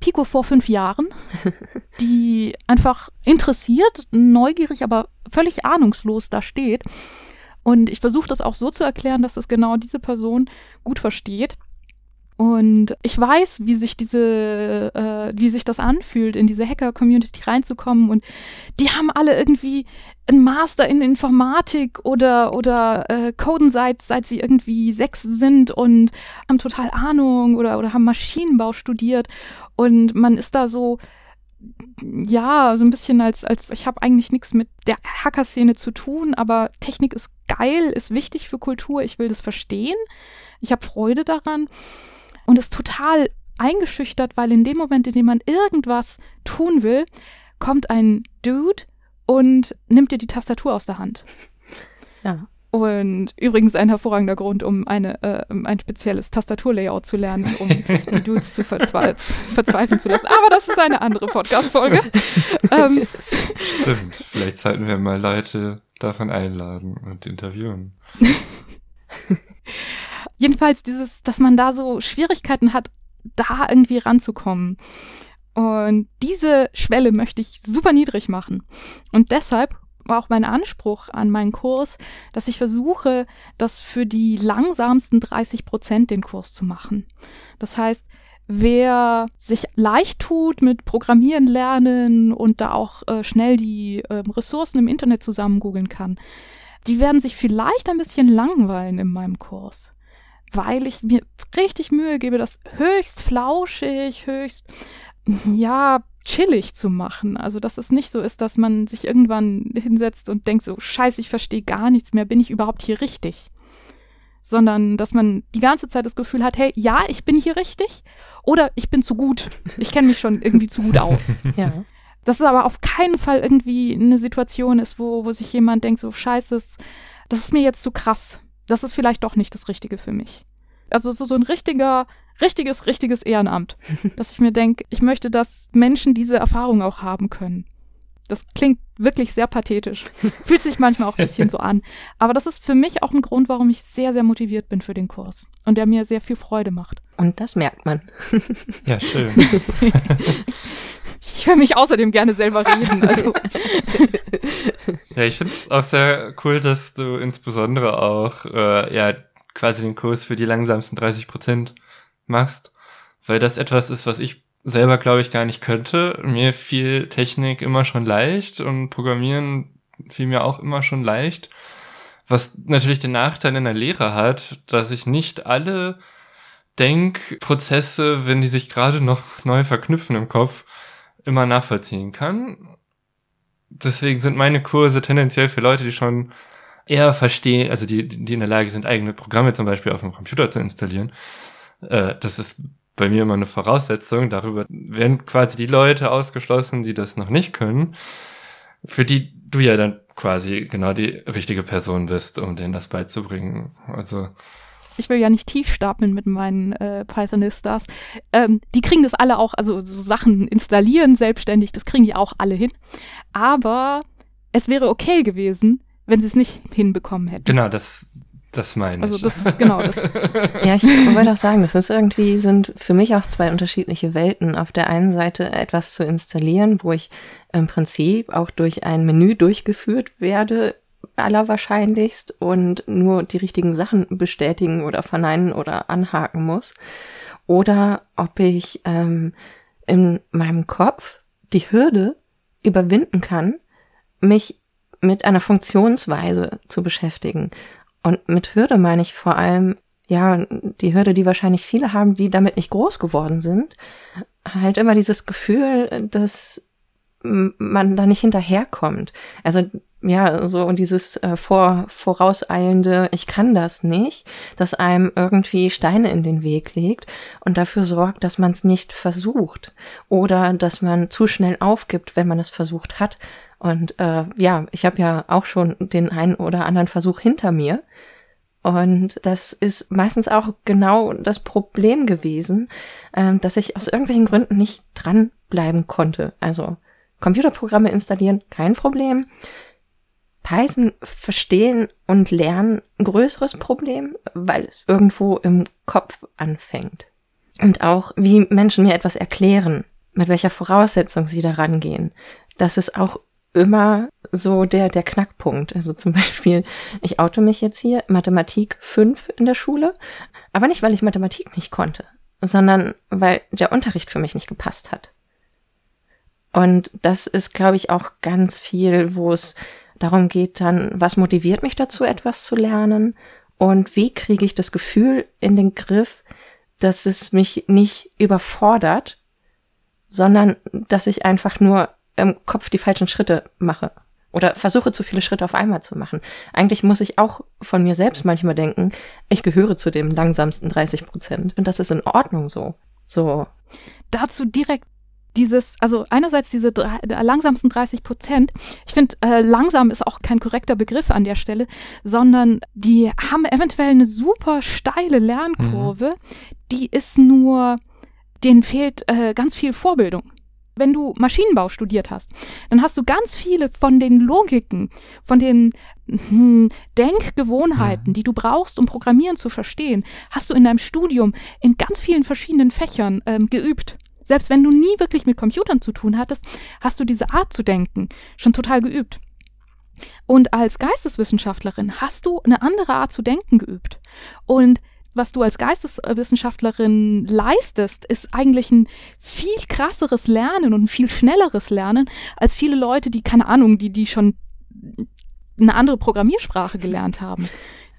Pico vor fünf Jahren, die einfach interessiert, neugierig, aber völlig ahnungslos da steht. Und ich versuche das auch so zu erklären, dass es genau diese Person gut versteht. Und ich weiß, wie sich diese, äh, wie sich das anfühlt, in diese Hacker-Community reinzukommen. Und die haben alle irgendwie einen Master in Informatik oder, oder äh, coden seit, seit sie irgendwie sechs sind und haben total Ahnung oder, oder haben Maschinenbau studiert. Und man ist da so, ja, so ein bisschen als, als ich habe eigentlich nichts mit der Hacker-Szene zu tun, aber Technik ist geil, ist wichtig für Kultur, ich will das verstehen. Ich habe Freude daran und ist total eingeschüchtert, weil in dem Moment, in dem man irgendwas tun will, kommt ein Dude und nimmt dir die Tastatur aus der Hand. Ja. Und übrigens ein hervorragender Grund, um eine, äh, ein spezielles Tastaturlayout zu lernen, um die Dudes zu verzwe verzweifeln zu lassen. Aber das ist eine andere Podcast-Folge. ähm, Stimmt. Vielleicht sollten wir mal Leute davon einladen und interviewen. Jedenfalls dieses, dass man da so Schwierigkeiten hat, da irgendwie ranzukommen. Und diese Schwelle möchte ich super niedrig machen. Und deshalb auch mein Anspruch an meinen Kurs, dass ich versuche, das für die langsamsten 30 Prozent den Kurs zu machen. Das heißt, wer sich leicht tut mit Programmieren lernen und da auch äh, schnell die äh, Ressourcen im Internet zusammen googeln kann, die werden sich vielleicht ein bisschen langweilen in meinem Kurs, weil ich mir richtig Mühe gebe, das höchst flauschig, höchst ja, chillig zu machen. Also, dass es nicht so ist, dass man sich irgendwann hinsetzt und denkt so, scheiße, ich verstehe gar nichts mehr, bin ich überhaupt hier richtig? Sondern, dass man die ganze Zeit das Gefühl hat, hey, ja, ich bin hier richtig oder ich bin zu gut. Ich kenne mich schon irgendwie zu gut aus. Ja. Dass es aber auf keinen Fall irgendwie eine Situation ist, wo, wo sich jemand denkt, so scheiße, das ist mir jetzt zu krass. Das ist vielleicht doch nicht das Richtige für mich. Also so, so ein richtiger richtiges, richtiges Ehrenamt. dass ich mir denke, ich möchte, dass Menschen diese Erfahrung auch haben können. Das klingt wirklich sehr pathetisch. Fühlt sich manchmal auch ein bisschen so an. Aber das ist für mich auch ein Grund, warum ich sehr, sehr motiviert bin für den Kurs. Und der mir sehr viel Freude macht. Und das merkt man. Ja, schön. ich höre mich außerdem gerne selber reden. Also. Ja, ich finde es auch sehr cool, dass du insbesondere auch äh, ja quasi den Kurs für die langsamsten 30 Prozent machst, weil das etwas ist, was ich selber glaube ich gar nicht könnte. Mir fiel Technik immer schon leicht und Programmieren fiel mir auch immer schon leicht. Was natürlich den Nachteil in der Lehre hat, dass ich nicht alle Denkprozesse, wenn die sich gerade noch neu verknüpfen im Kopf, immer nachvollziehen kann. Deswegen sind meine Kurse tendenziell für Leute, die schon eher verstehen, also die, die in der Lage sind, eigene Programme zum Beispiel auf dem Computer zu installieren, äh, das ist bei mir immer eine Voraussetzung. Darüber werden quasi die Leute ausgeschlossen, die das noch nicht können, für die du ja dann quasi genau die richtige Person bist, um denen das beizubringen. Also ich will ja nicht tief stapeln mit meinen äh, Pythonistas. Ähm, die kriegen das alle auch, also so Sachen installieren selbstständig, das kriegen die auch alle hin. Aber es wäre okay gewesen, wenn sie es nicht hinbekommen hätten. Genau, das, das meine also ich. Also das ist genau das. ja, ich wollte auch sagen, das ist irgendwie sind für mich auch zwei unterschiedliche Welten. Auf der einen Seite etwas zu installieren, wo ich im Prinzip auch durch ein Menü durchgeführt werde, allerwahrscheinlichst und nur die richtigen Sachen bestätigen oder verneinen oder anhaken muss. Oder ob ich ähm, in meinem Kopf die Hürde überwinden kann, mich mit einer Funktionsweise zu beschäftigen. Und mit Hürde meine ich vor allem, ja, die Hürde, die wahrscheinlich viele haben, die damit nicht groß geworden sind, halt immer dieses Gefühl, dass man da nicht hinterherkommt. Also ja, so und dieses äh, vor, vorauseilende, ich kann das nicht, das einem irgendwie Steine in den Weg legt und dafür sorgt, dass man es nicht versucht oder dass man zu schnell aufgibt, wenn man es versucht hat und äh, ja, ich habe ja auch schon den einen oder anderen Versuch hinter mir. Und das ist meistens auch genau das Problem gewesen, äh, dass ich aus irgendwelchen Gründen nicht dranbleiben konnte. Also Computerprogramme installieren, kein Problem. Python verstehen und lernen größeres Problem, weil es irgendwo im Kopf anfängt. Und auch, wie Menschen mir etwas erklären, mit welcher Voraussetzung sie daran gehen. Das ist auch immer so der, der Knackpunkt. Also zum Beispiel, ich auto mich jetzt hier, Mathematik 5 in der Schule, aber nicht, weil ich Mathematik nicht konnte, sondern weil der Unterricht für mich nicht gepasst hat. Und das ist, glaube ich, auch ganz viel, wo es darum geht dann, was motiviert mich dazu, etwas zu lernen und wie kriege ich das Gefühl in den Griff, dass es mich nicht überfordert, sondern dass ich einfach nur im Kopf die falschen Schritte mache oder versuche zu viele Schritte auf einmal zu machen. Eigentlich muss ich auch von mir selbst manchmal denken, ich gehöre zu dem langsamsten 30 Prozent und das ist in Ordnung so. So. Dazu direkt dieses, also einerseits diese drei, langsamsten 30 Prozent. Ich finde, äh, langsam ist auch kein korrekter Begriff an der Stelle, sondern die haben eventuell eine super steile Lernkurve. Mhm. Die ist nur, denen fehlt äh, ganz viel Vorbildung. Wenn du Maschinenbau studiert hast, dann hast du ganz viele von den Logiken, von den hm, Denkgewohnheiten, die du brauchst, um Programmieren zu verstehen, hast du in deinem Studium in ganz vielen verschiedenen Fächern ähm, geübt. Selbst wenn du nie wirklich mit Computern zu tun hattest, hast du diese Art zu denken schon total geübt. Und als Geisteswissenschaftlerin hast du eine andere Art zu denken geübt. Und was du als Geisteswissenschaftlerin leistest, ist eigentlich ein viel krasseres Lernen und ein viel schnelleres Lernen als viele Leute, die, keine Ahnung, die, die schon eine andere Programmiersprache gelernt haben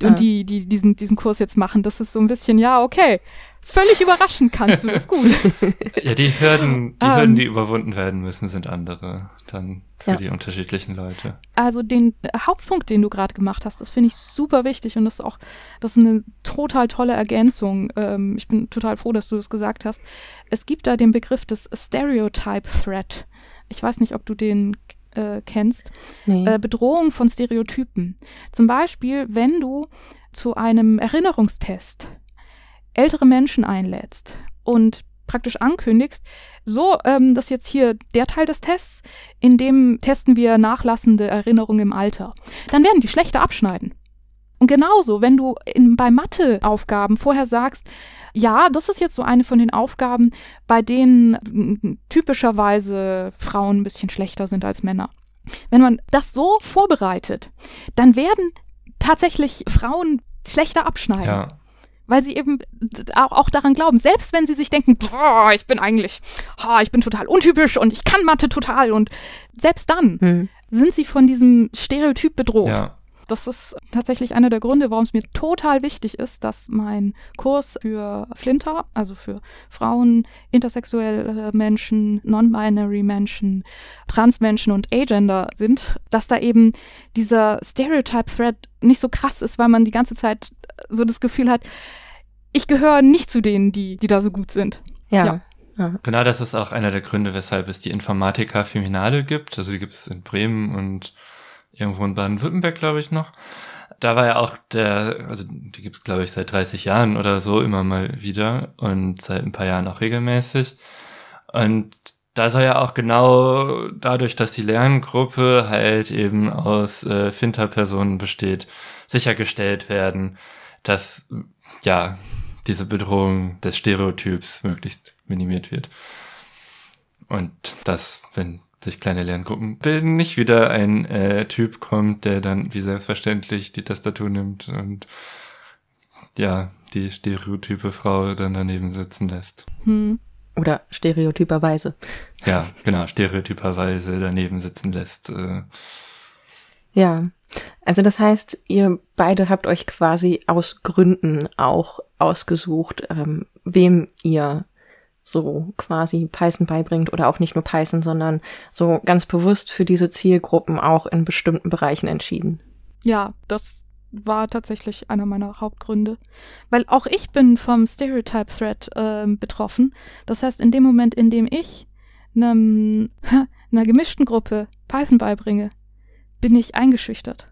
und ja. die, die diesen, diesen Kurs jetzt machen. Das ist so ein bisschen, ja, okay, völlig überraschend kannst du das gut. ja, die Hürden, die um, Hürden, ähm. die überwunden werden müssen, sind andere dann für ja. die unterschiedlichen Leute. Also den Hauptpunkt, den du gerade gemacht hast, das finde ich super wichtig und das ist auch, das ist eine total tolle Ergänzung. Ähm, ich bin total froh, dass du das gesagt hast. Es gibt da den Begriff des Stereotype Threat. Ich weiß nicht, ob du den äh, kennst. Nee. Äh, Bedrohung von Stereotypen. Zum Beispiel, wenn du zu einem Erinnerungstest ältere Menschen einlädst und praktisch ankündigst, so, ähm, das ist jetzt hier der Teil des Tests, in dem testen wir nachlassende Erinnerungen im Alter, dann werden die schlechter abschneiden. Und genauso, wenn du in, bei Matheaufgaben vorher sagst, ja, das ist jetzt so eine von den Aufgaben, bei denen typischerweise Frauen ein bisschen schlechter sind als Männer. Wenn man das so vorbereitet, dann werden tatsächlich Frauen schlechter abschneiden. Ja weil sie eben auch, auch daran glauben, selbst wenn sie sich denken, boah, ich bin eigentlich, oh, ich bin total untypisch und ich kann Mathe total und selbst dann hm. sind sie von diesem Stereotyp bedroht. Ja. Das ist tatsächlich einer der Gründe, warum es mir total wichtig ist, dass mein Kurs für Flinter, also für Frauen, intersexuelle Menschen, non-binary Menschen, Transmenschen und Agender sind, dass da eben dieser Stereotype-Thread nicht so krass ist, weil man die ganze Zeit so das Gefühl hat, ich gehöre nicht zu denen, die, die da so gut sind. ja. ja. Ja. Genau, das ist auch einer der Gründe, weshalb es die Informatica Feminale gibt. Also die gibt es in Bremen und irgendwo in Baden-Württemberg, glaube ich, noch. Da war ja auch der, also die gibt es, glaube ich, seit 30 Jahren oder so immer mal wieder und seit ein paar Jahren auch regelmäßig. Und da soll ja auch genau dadurch, dass die Lerngruppe halt eben aus äh, Finter-Personen besteht, sichergestellt werden, dass ja diese Bedrohung des Stereotyps möglichst minimiert wird. Und dass, wenn sich kleine Lerngruppen bilden, nicht wieder ein äh, Typ kommt, der dann wie selbstverständlich die Tastatur nimmt und ja, die stereotype Frau dann daneben sitzen lässt. Hm. Oder stereotyperweise. Ja, genau, stereotyperweise daneben sitzen lässt. Äh. Ja, also das heißt, ihr beide habt euch quasi aus Gründen auch ausgesucht, ähm, wem ihr so quasi Python beibringt oder auch nicht nur Python, sondern so ganz bewusst für diese Zielgruppen auch in bestimmten Bereichen entschieden. Ja, das war tatsächlich einer meiner Hauptgründe, weil auch ich bin vom Stereotype Threat äh, betroffen. Das heißt, in dem Moment, in dem ich einem, einer gemischten Gruppe Python beibringe, bin ich eingeschüchtert.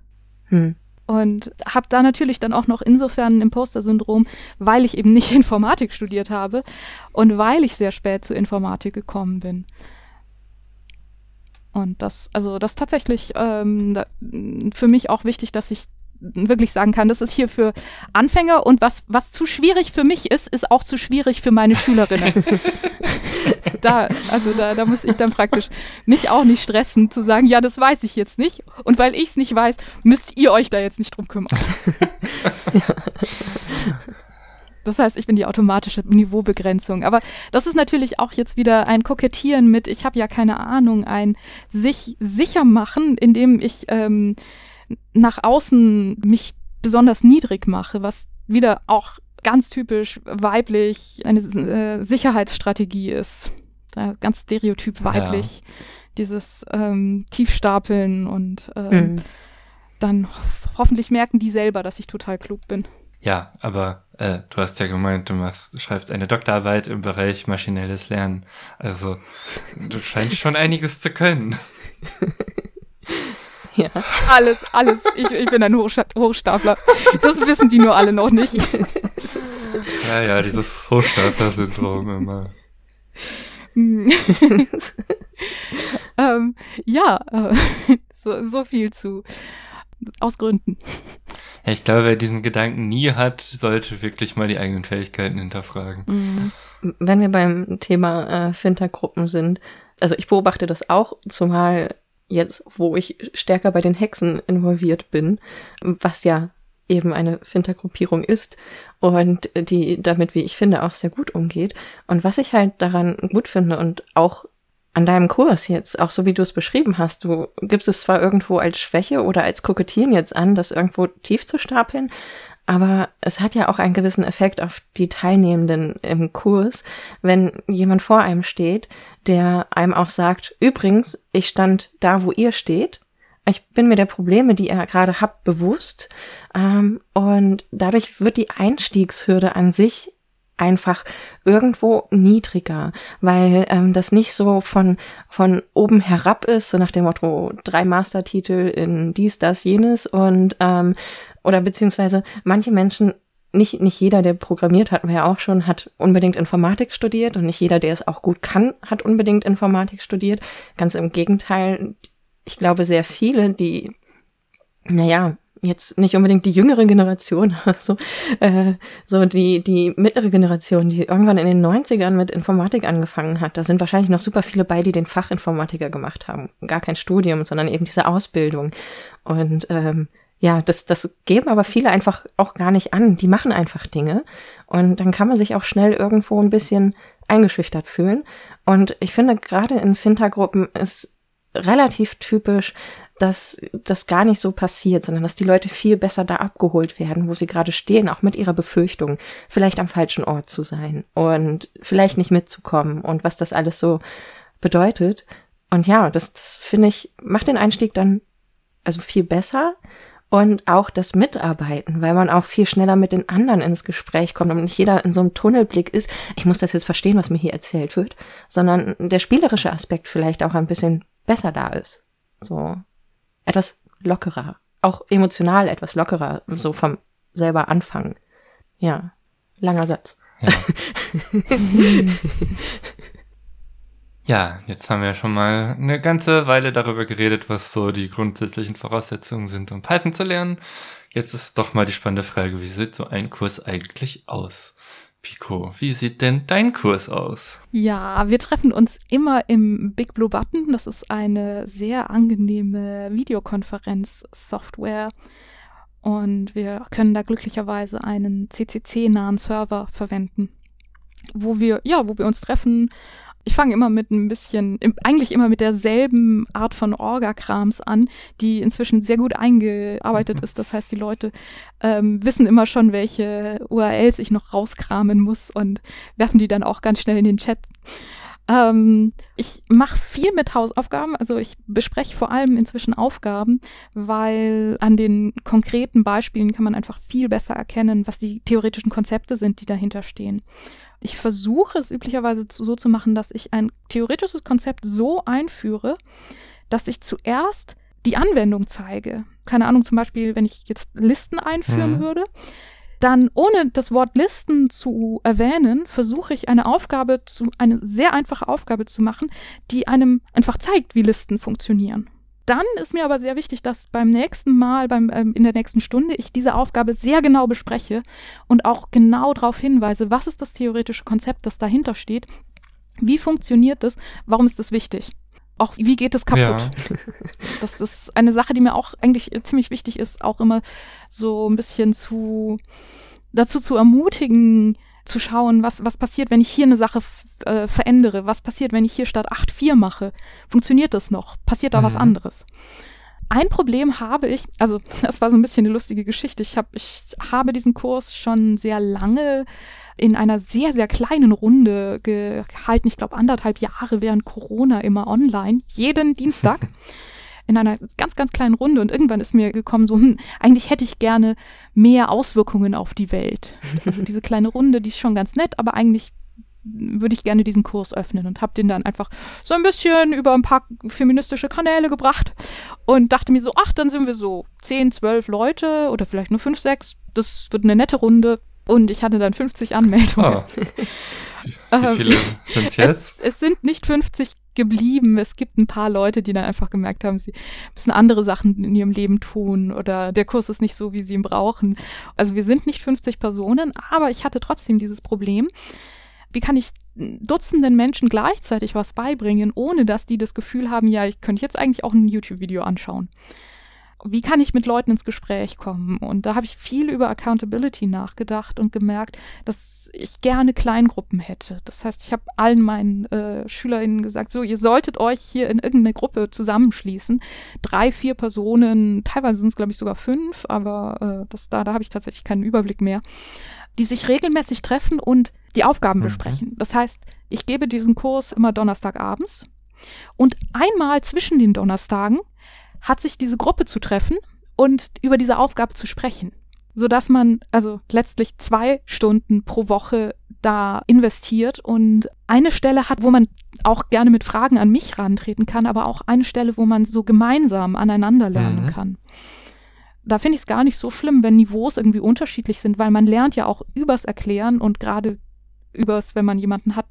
Hm. Und habe da natürlich dann auch noch insofern ein Imposter-Syndrom, weil ich eben nicht Informatik studiert habe und weil ich sehr spät zur Informatik gekommen bin. Und das, also das tatsächlich ähm, da, für mich auch wichtig, dass ich wirklich sagen kann, das ist hier für Anfänger und was, was zu schwierig für mich ist, ist auch zu schwierig für meine Schülerinnen. da, also da, da muss ich dann praktisch mich auch nicht stressen, zu sagen, ja, das weiß ich jetzt nicht. Und weil ich es nicht weiß, müsst ihr euch da jetzt nicht drum kümmern. Das heißt, ich bin die automatische Niveaubegrenzung. Aber das ist natürlich auch jetzt wieder ein Kokettieren mit, ich habe ja keine Ahnung, ein sich sicher machen, indem ich ähm, nach außen mich besonders niedrig mache, was wieder auch ganz typisch weiblich eine äh, Sicherheitsstrategie ist. Äh, ganz stereotyp weiblich. Ja. Dieses ähm, Tiefstapeln und ähm, mhm. dann hoffentlich merken die selber, dass ich total klug bin. Ja, aber äh, du hast ja gemeint, du machst, schreibst eine Doktorarbeit im Bereich maschinelles Lernen. Also du scheinst schon einiges zu können. Ja. Alles, alles. Ich, ich bin ein Hochstapler. Das wissen die nur alle noch nicht. Ja, ja, dieses Hochstapler-Syndrom immer. ähm, ja, äh, so, so viel zu aus Gründen. Ja, ich glaube, wer diesen Gedanken nie hat, sollte wirklich mal die eigenen Fähigkeiten hinterfragen. Mhm. Wenn wir beim Thema äh, Fintergruppen sind, also ich beobachte das auch, zumal jetzt, wo ich stärker bei den Hexen involviert bin, was ja eben eine Fintergruppierung ist und die damit, wie ich finde, auch sehr gut umgeht. Und was ich halt daran gut finde und auch an deinem Kurs jetzt, auch so wie du es beschrieben hast, du gibst es zwar irgendwo als Schwäche oder als Kokettieren jetzt an, das irgendwo tief zu stapeln, aber es hat ja auch einen gewissen Effekt auf die Teilnehmenden im Kurs, wenn jemand vor einem steht, der einem auch sagt, übrigens, ich stand da, wo ihr steht. Ich bin mir der Probleme, die ihr gerade habt, bewusst. Ähm, und dadurch wird die Einstiegshürde an sich einfach irgendwo niedriger, weil ähm, das nicht so von von oben herab ist, so nach dem Motto drei Mastertitel in dies, das, jenes und ähm, oder beziehungsweise manche Menschen nicht, nicht jeder, der programmiert, hatten wir ja auch schon, hat unbedingt Informatik studiert und nicht jeder, der es auch gut kann, hat unbedingt Informatik studiert. Ganz im Gegenteil, ich glaube, sehr viele, die, naja, jetzt nicht unbedingt die jüngere Generation, so, äh, so die, die mittlere Generation, die irgendwann in den 90ern mit Informatik angefangen hat. Da sind wahrscheinlich noch super viele bei, die den Fachinformatiker gemacht haben. Gar kein Studium, sondern eben diese Ausbildung. Und ähm, ja, das, das geben aber viele einfach auch gar nicht an. Die machen einfach Dinge. Und dann kann man sich auch schnell irgendwo ein bisschen eingeschüchtert fühlen. Und ich finde, gerade in Fintergruppen ist relativ typisch, dass das gar nicht so passiert, sondern dass die Leute viel besser da abgeholt werden, wo sie gerade stehen, auch mit ihrer Befürchtung, vielleicht am falschen Ort zu sein und vielleicht nicht mitzukommen und was das alles so bedeutet. Und ja, das, das finde ich, macht den Einstieg dann also viel besser und auch das Mitarbeiten, weil man auch viel schneller mit den anderen ins Gespräch kommt und nicht jeder in so einem Tunnelblick ist, ich muss das jetzt verstehen, was mir hier erzählt wird, sondern der spielerische Aspekt vielleicht auch ein bisschen besser da ist. So etwas lockerer, auch emotional etwas lockerer, so vom selber anfangen. Ja, langer Satz. Ja. Ja, jetzt haben wir ja schon mal eine ganze Weile darüber geredet, was so die grundsätzlichen Voraussetzungen sind, um Python zu lernen. Jetzt ist doch mal die spannende Frage, wie sieht so ein Kurs eigentlich aus? Pico, wie sieht denn dein Kurs aus? Ja, wir treffen uns immer im Big Blue Button. Das ist eine sehr angenehme Videokonferenz-Software. Und wir können da glücklicherweise einen CCC-nahen Server verwenden, wo wir, ja, wo wir uns treffen, ich fange immer mit ein bisschen, eigentlich immer mit derselben Art von Orga-Krams an, die inzwischen sehr gut eingearbeitet mhm. ist. Das heißt, die Leute ähm, wissen immer schon, welche URLs ich noch rauskramen muss und werfen die dann auch ganz schnell in den Chat. Ähm, ich mache viel mit Hausaufgaben, also ich bespreche vor allem inzwischen Aufgaben, weil an den konkreten Beispielen kann man einfach viel besser erkennen, was die theoretischen Konzepte sind, die dahinter stehen. Ich versuche es üblicherweise so zu machen, dass ich ein theoretisches Konzept so einführe, dass ich zuerst die Anwendung zeige. Keine Ahnung, zum Beispiel, wenn ich jetzt Listen einführen mhm. würde, dann ohne das Wort Listen zu erwähnen, versuche ich eine Aufgabe zu, eine sehr einfache Aufgabe zu machen, die einem einfach zeigt, wie Listen funktionieren. Dann ist mir aber sehr wichtig, dass beim nächsten Mal, beim, ähm, in der nächsten Stunde, ich diese Aufgabe sehr genau bespreche und auch genau darauf hinweise, was ist das theoretische Konzept, das dahinter steht, wie funktioniert das, warum ist das wichtig auch wie geht es kaputt? Ja. Das ist eine Sache, die mir auch eigentlich ziemlich wichtig ist, auch immer so ein bisschen zu dazu zu ermutigen, zu schauen, was, was passiert, wenn ich hier eine Sache äh, verändere? Was passiert, wenn ich hier statt 8,4 mache? Funktioniert das noch? Passiert da mhm. was anderes? Ein Problem habe ich, also das war so ein bisschen eine lustige Geschichte. Ich, hab, ich habe diesen Kurs schon sehr lange in einer sehr, sehr kleinen Runde gehalten. Ich glaube, anderthalb Jahre während Corona immer online, jeden Dienstag. in einer ganz, ganz kleinen Runde und irgendwann ist mir gekommen, so, hm, eigentlich hätte ich gerne mehr Auswirkungen auf die Welt. Also diese kleine Runde, die ist schon ganz nett, aber eigentlich würde ich gerne diesen Kurs öffnen und habe den dann einfach so ein bisschen über ein paar feministische Kanäle gebracht und dachte mir so, ach, dann sind wir so 10, 12 Leute oder vielleicht nur 5, 6. Das wird eine nette Runde, und ich hatte dann 50 Anmeldungen. Oh. Wie viele sind es jetzt? Es sind nicht 50 geblieben. Es gibt ein paar Leute, die dann einfach gemerkt haben, sie müssen andere Sachen in ihrem Leben tun oder der Kurs ist nicht so, wie sie ihn brauchen. Also wir sind nicht 50 Personen, aber ich hatte trotzdem dieses Problem. Wie kann ich Dutzenden Menschen gleichzeitig was beibringen, ohne dass die das Gefühl haben, ja, ich könnte jetzt eigentlich auch ein YouTube-Video anschauen wie kann ich mit Leuten ins Gespräch kommen? Und da habe ich viel über Accountability nachgedacht und gemerkt, dass ich gerne Kleingruppen hätte. Das heißt, ich habe allen meinen äh, SchülerInnen gesagt, so, ihr solltet euch hier in irgendeine Gruppe zusammenschließen. Drei, vier Personen, teilweise sind es, glaube ich, sogar fünf, aber äh, das, da, da habe ich tatsächlich keinen Überblick mehr, die sich regelmäßig treffen und die Aufgaben mhm. besprechen. Das heißt, ich gebe diesen Kurs immer Donnerstagabends und einmal zwischen den Donnerstagen hat sich diese Gruppe zu treffen und über diese Aufgabe zu sprechen. Sodass man also letztlich zwei Stunden pro Woche da investiert und eine Stelle hat, wo man auch gerne mit Fragen an mich rantreten kann, aber auch eine Stelle, wo man so gemeinsam aneinander lernen mhm. kann. Da finde ich es gar nicht so schlimm, wenn Niveaus irgendwie unterschiedlich sind, weil man lernt ja auch übers Erklären und gerade übers, wenn man jemanden hat,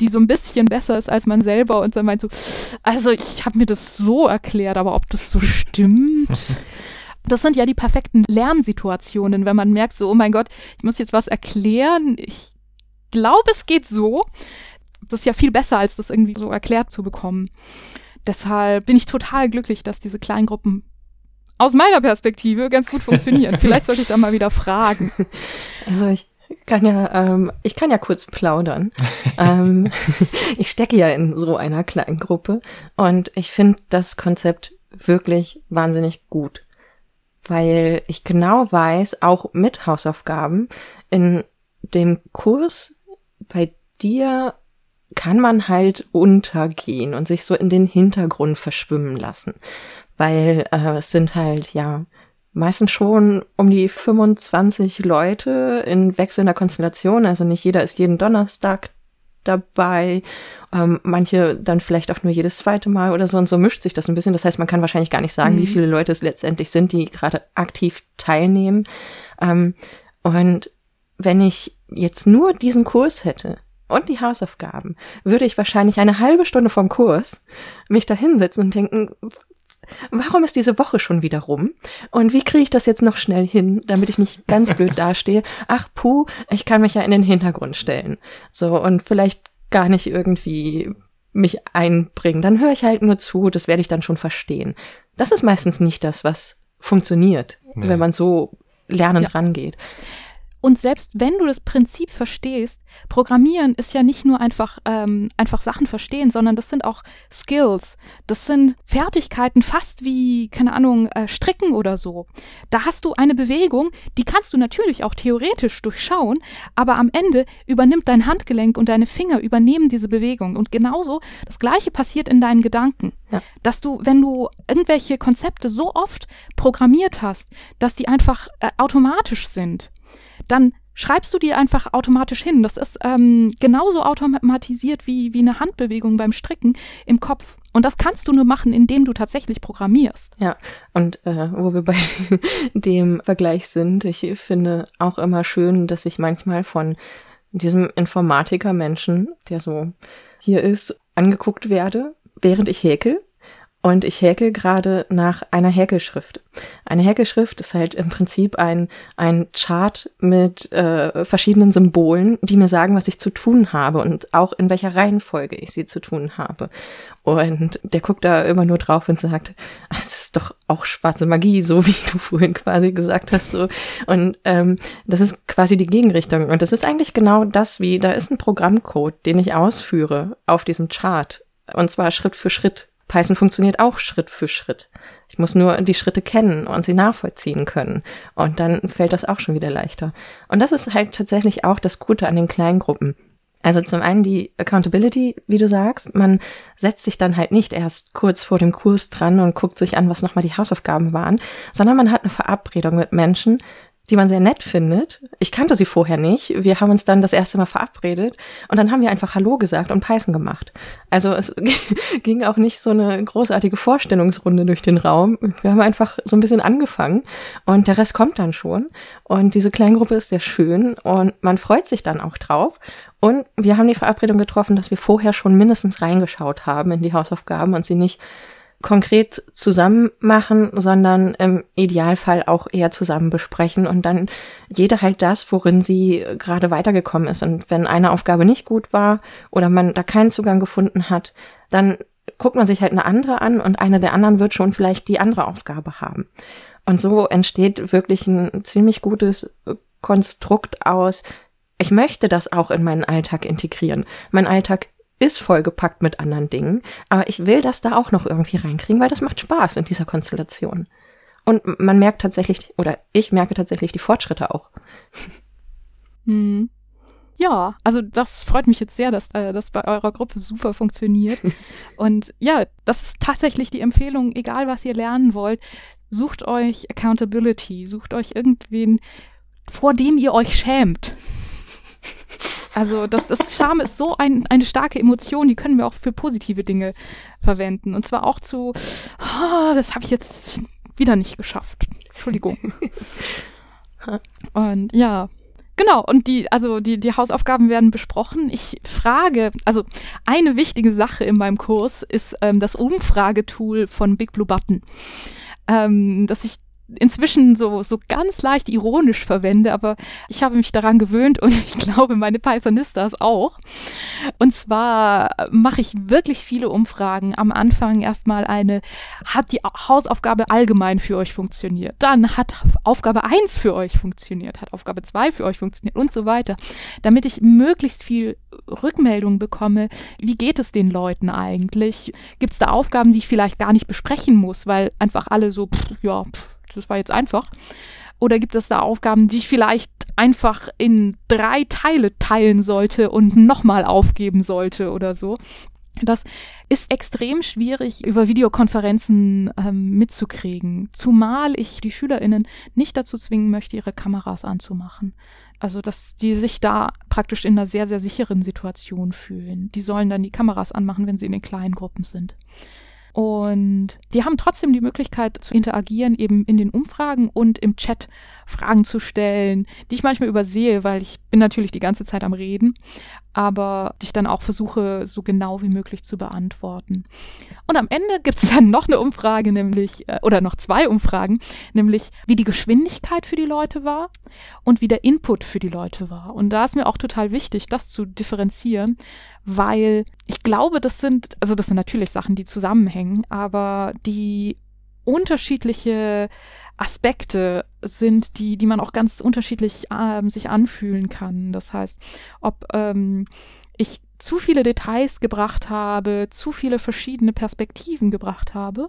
die so ein bisschen besser ist als man selber und dann meint so, also ich habe mir das so erklärt, aber ob das so stimmt? Das sind ja die perfekten Lernsituationen, wenn man merkt, so, oh mein Gott, ich muss jetzt was erklären. Ich glaube, es geht so. Das ist ja viel besser, als das irgendwie so erklärt zu bekommen. Deshalb bin ich total glücklich, dass diese Kleingruppen aus meiner Perspektive ganz gut funktionieren. Vielleicht sollte ich da mal wieder fragen. Also ich kann ja, ähm, ich kann ja kurz plaudern. ähm, ich stecke ja in so einer kleinen Gruppe und ich finde das Konzept wirklich wahnsinnig gut, weil ich genau weiß, auch mit Hausaufgaben, in dem Kurs bei dir kann man halt untergehen und sich so in den Hintergrund verschwimmen lassen, weil äh, es sind halt ja meistens schon um die 25 Leute in wechselnder Konstellation. Also nicht jeder ist jeden Donnerstag dabei, ähm, manche dann vielleicht auch nur jedes zweite Mal oder so und so mischt sich das ein bisschen. Das heißt, man kann wahrscheinlich gar nicht sagen, mhm. wie viele Leute es letztendlich sind, die gerade aktiv teilnehmen. Ähm, und wenn ich jetzt nur diesen Kurs hätte und die Hausaufgaben, würde ich wahrscheinlich eine halbe Stunde vom Kurs mich da hinsetzen und denken, warum ist diese Woche schon wieder rum? Und wie kriege ich das jetzt noch schnell hin, damit ich nicht ganz blöd dastehe? Ach, puh, ich kann mich ja in den Hintergrund stellen. So, und vielleicht gar nicht irgendwie mich einbringen. Dann höre ich halt nur zu, das werde ich dann schon verstehen. Das ist meistens nicht das, was funktioniert, nee. wenn man so lernend ja. rangeht. Und selbst wenn du das Prinzip verstehst, Programmieren ist ja nicht nur einfach, ähm, einfach Sachen verstehen, sondern das sind auch Skills. Das sind Fertigkeiten fast wie, keine Ahnung, äh, Stricken oder so. Da hast du eine Bewegung, die kannst du natürlich auch theoretisch durchschauen, aber am Ende übernimmt dein Handgelenk und deine Finger übernehmen diese Bewegung. Und genauso das Gleiche passiert in deinen Gedanken. Ja. Dass du, wenn du irgendwelche Konzepte so oft programmiert hast, dass die einfach äh, automatisch sind, dann schreibst du die einfach automatisch hin. Das ist ähm, genauso automatisiert wie, wie eine Handbewegung beim Stricken im Kopf. Und das kannst du nur machen, indem du tatsächlich programmierst. Ja, und äh, wo wir bei dem Vergleich sind, ich finde auch immer schön, dass ich manchmal von diesem Informatiker-Menschen, der so hier ist, angeguckt werde, während ich häkel und ich häkel gerade nach einer Häkelschrift. Eine Häkelschrift ist halt im Prinzip ein, ein Chart mit äh, verschiedenen Symbolen, die mir sagen, was ich zu tun habe und auch in welcher Reihenfolge ich sie zu tun habe. Und der guckt da immer nur drauf und sagt, es ist doch auch schwarze Magie, so wie du vorhin quasi gesagt hast. So. Und ähm, das ist quasi die Gegenrichtung. Und das ist eigentlich genau das, wie da ist ein Programmcode, den ich ausführe auf diesem Chart. Und zwar Schritt für Schritt Python funktioniert auch Schritt für Schritt. Ich muss nur die Schritte kennen und sie nachvollziehen können. Und dann fällt das auch schon wieder leichter. Und das ist halt tatsächlich auch das Gute an den Kleingruppen. Also zum einen die Accountability, wie du sagst, man setzt sich dann halt nicht erst kurz vor dem Kurs dran und guckt sich an, was nochmal die Hausaufgaben waren, sondern man hat eine Verabredung mit Menschen, die man sehr nett findet. Ich kannte sie vorher nicht. Wir haben uns dann das erste Mal verabredet und dann haben wir einfach Hallo gesagt und Python gemacht. Also es ging auch nicht so eine großartige Vorstellungsrunde durch den Raum. Wir haben einfach so ein bisschen angefangen und der Rest kommt dann schon. Und diese Kleingruppe ist sehr schön und man freut sich dann auch drauf. Und wir haben die Verabredung getroffen, dass wir vorher schon mindestens reingeschaut haben in die Hausaufgaben und sie nicht konkret zusammen machen, sondern im Idealfall auch eher zusammen besprechen und dann jede halt das, worin sie gerade weitergekommen ist. Und wenn eine Aufgabe nicht gut war oder man da keinen Zugang gefunden hat, dann guckt man sich halt eine andere an und eine der anderen wird schon vielleicht die andere Aufgabe haben. Und so entsteht wirklich ein ziemlich gutes Konstrukt aus, ich möchte das auch in meinen Alltag integrieren. Mein Alltag ist vollgepackt mit anderen Dingen, aber ich will das da auch noch irgendwie reinkriegen, weil das macht Spaß in dieser Konstellation. Und man merkt tatsächlich, oder ich merke tatsächlich die Fortschritte auch. Hm. Ja, also das freut mich jetzt sehr, dass äh, das bei eurer Gruppe super funktioniert. Und ja, das ist tatsächlich die Empfehlung, egal was ihr lernen wollt, sucht euch Accountability, sucht euch irgendwen, vor dem ihr euch schämt. Also das, das Scham ist so ein, eine starke Emotion, die können wir auch für positive Dinge verwenden. Und zwar auch zu, oh, das habe ich jetzt wieder nicht geschafft. Entschuldigung. Und ja, Genau, und die, also die, die Hausaufgaben werden besprochen. Ich frage, also eine wichtige Sache in meinem Kurs ist ähm, das Umfragetool von Big Blue Button. Ähm, dass ich inzwischen so, so ganz leicht ironisch verwende, aber ich habe mich daran gewöhnt und ich glaube, meine Pythonistas auch. Und zwar mache ich wirklich viele Umfragen. Am Anfang erstmal eine, hat die Hausaufgabe allgemein für euch funktioniert? Dann hat Aufgabe 1 für euch funktioniert? Hat Aufgabe 2 für euch funktioniert? Und so weiter. Damit ich möglichst viel Rückmeldung bekomme, wie geht es den Leuten eigentlich? Gibt es da Aufgaben, die ich vielleicht gar nicht besprechen muss, weil einfach alle so, pff, ja, pff, das war jetzt einfach. Oder gibt es da Aufgaben, die ich vielleicht einfach in drei Teile teilen sollte und nochmal aufgeben sollte oder so? Das ist extrem schwierig über Videokonferenzen ähm, mitzukriegen, zumal ich die Schülerinnen nicht dazu zwingen möchte, ihre Kameras anzumachen. Also, dass die sich da praktisch in einer sehr, sehr sicheren Situation fühlen. Die sollen dann die Kameras anmachen, wenn sie in den kleinen Gruppen sind. Und die haben trotzdem die Möglichkeit zu interagieren, eben in den Umfragen und im Chat Fragen zu stellen, die ich manchmal übersehe, weil ich bin natürlich die ganze Zeit am Reden, aber die ich dann auch versuche, so genau wie möglich zu beantworten. Und am Ende gibt es dann noch eine Umfrage, nämlich, äh, oder noch zwei Umfragen, nämlich wie die Geschwindigkeit für die Leute war und wie der Input für die Leute war. Und da ist mir auch total wichtig, das zu differenzieren, weil ich glaube, das sind, also das sind natürlich Sachen, die zusammenhängen, aber die unterschiedliche Aspekte sind, die, die man auch ganz unterschiedlich ähm, sich anfühlen kann. Das heißt, ob ähm, ich zu viele Details gebracht habe, zu viele verschiedene Perspektiven gebracht habe,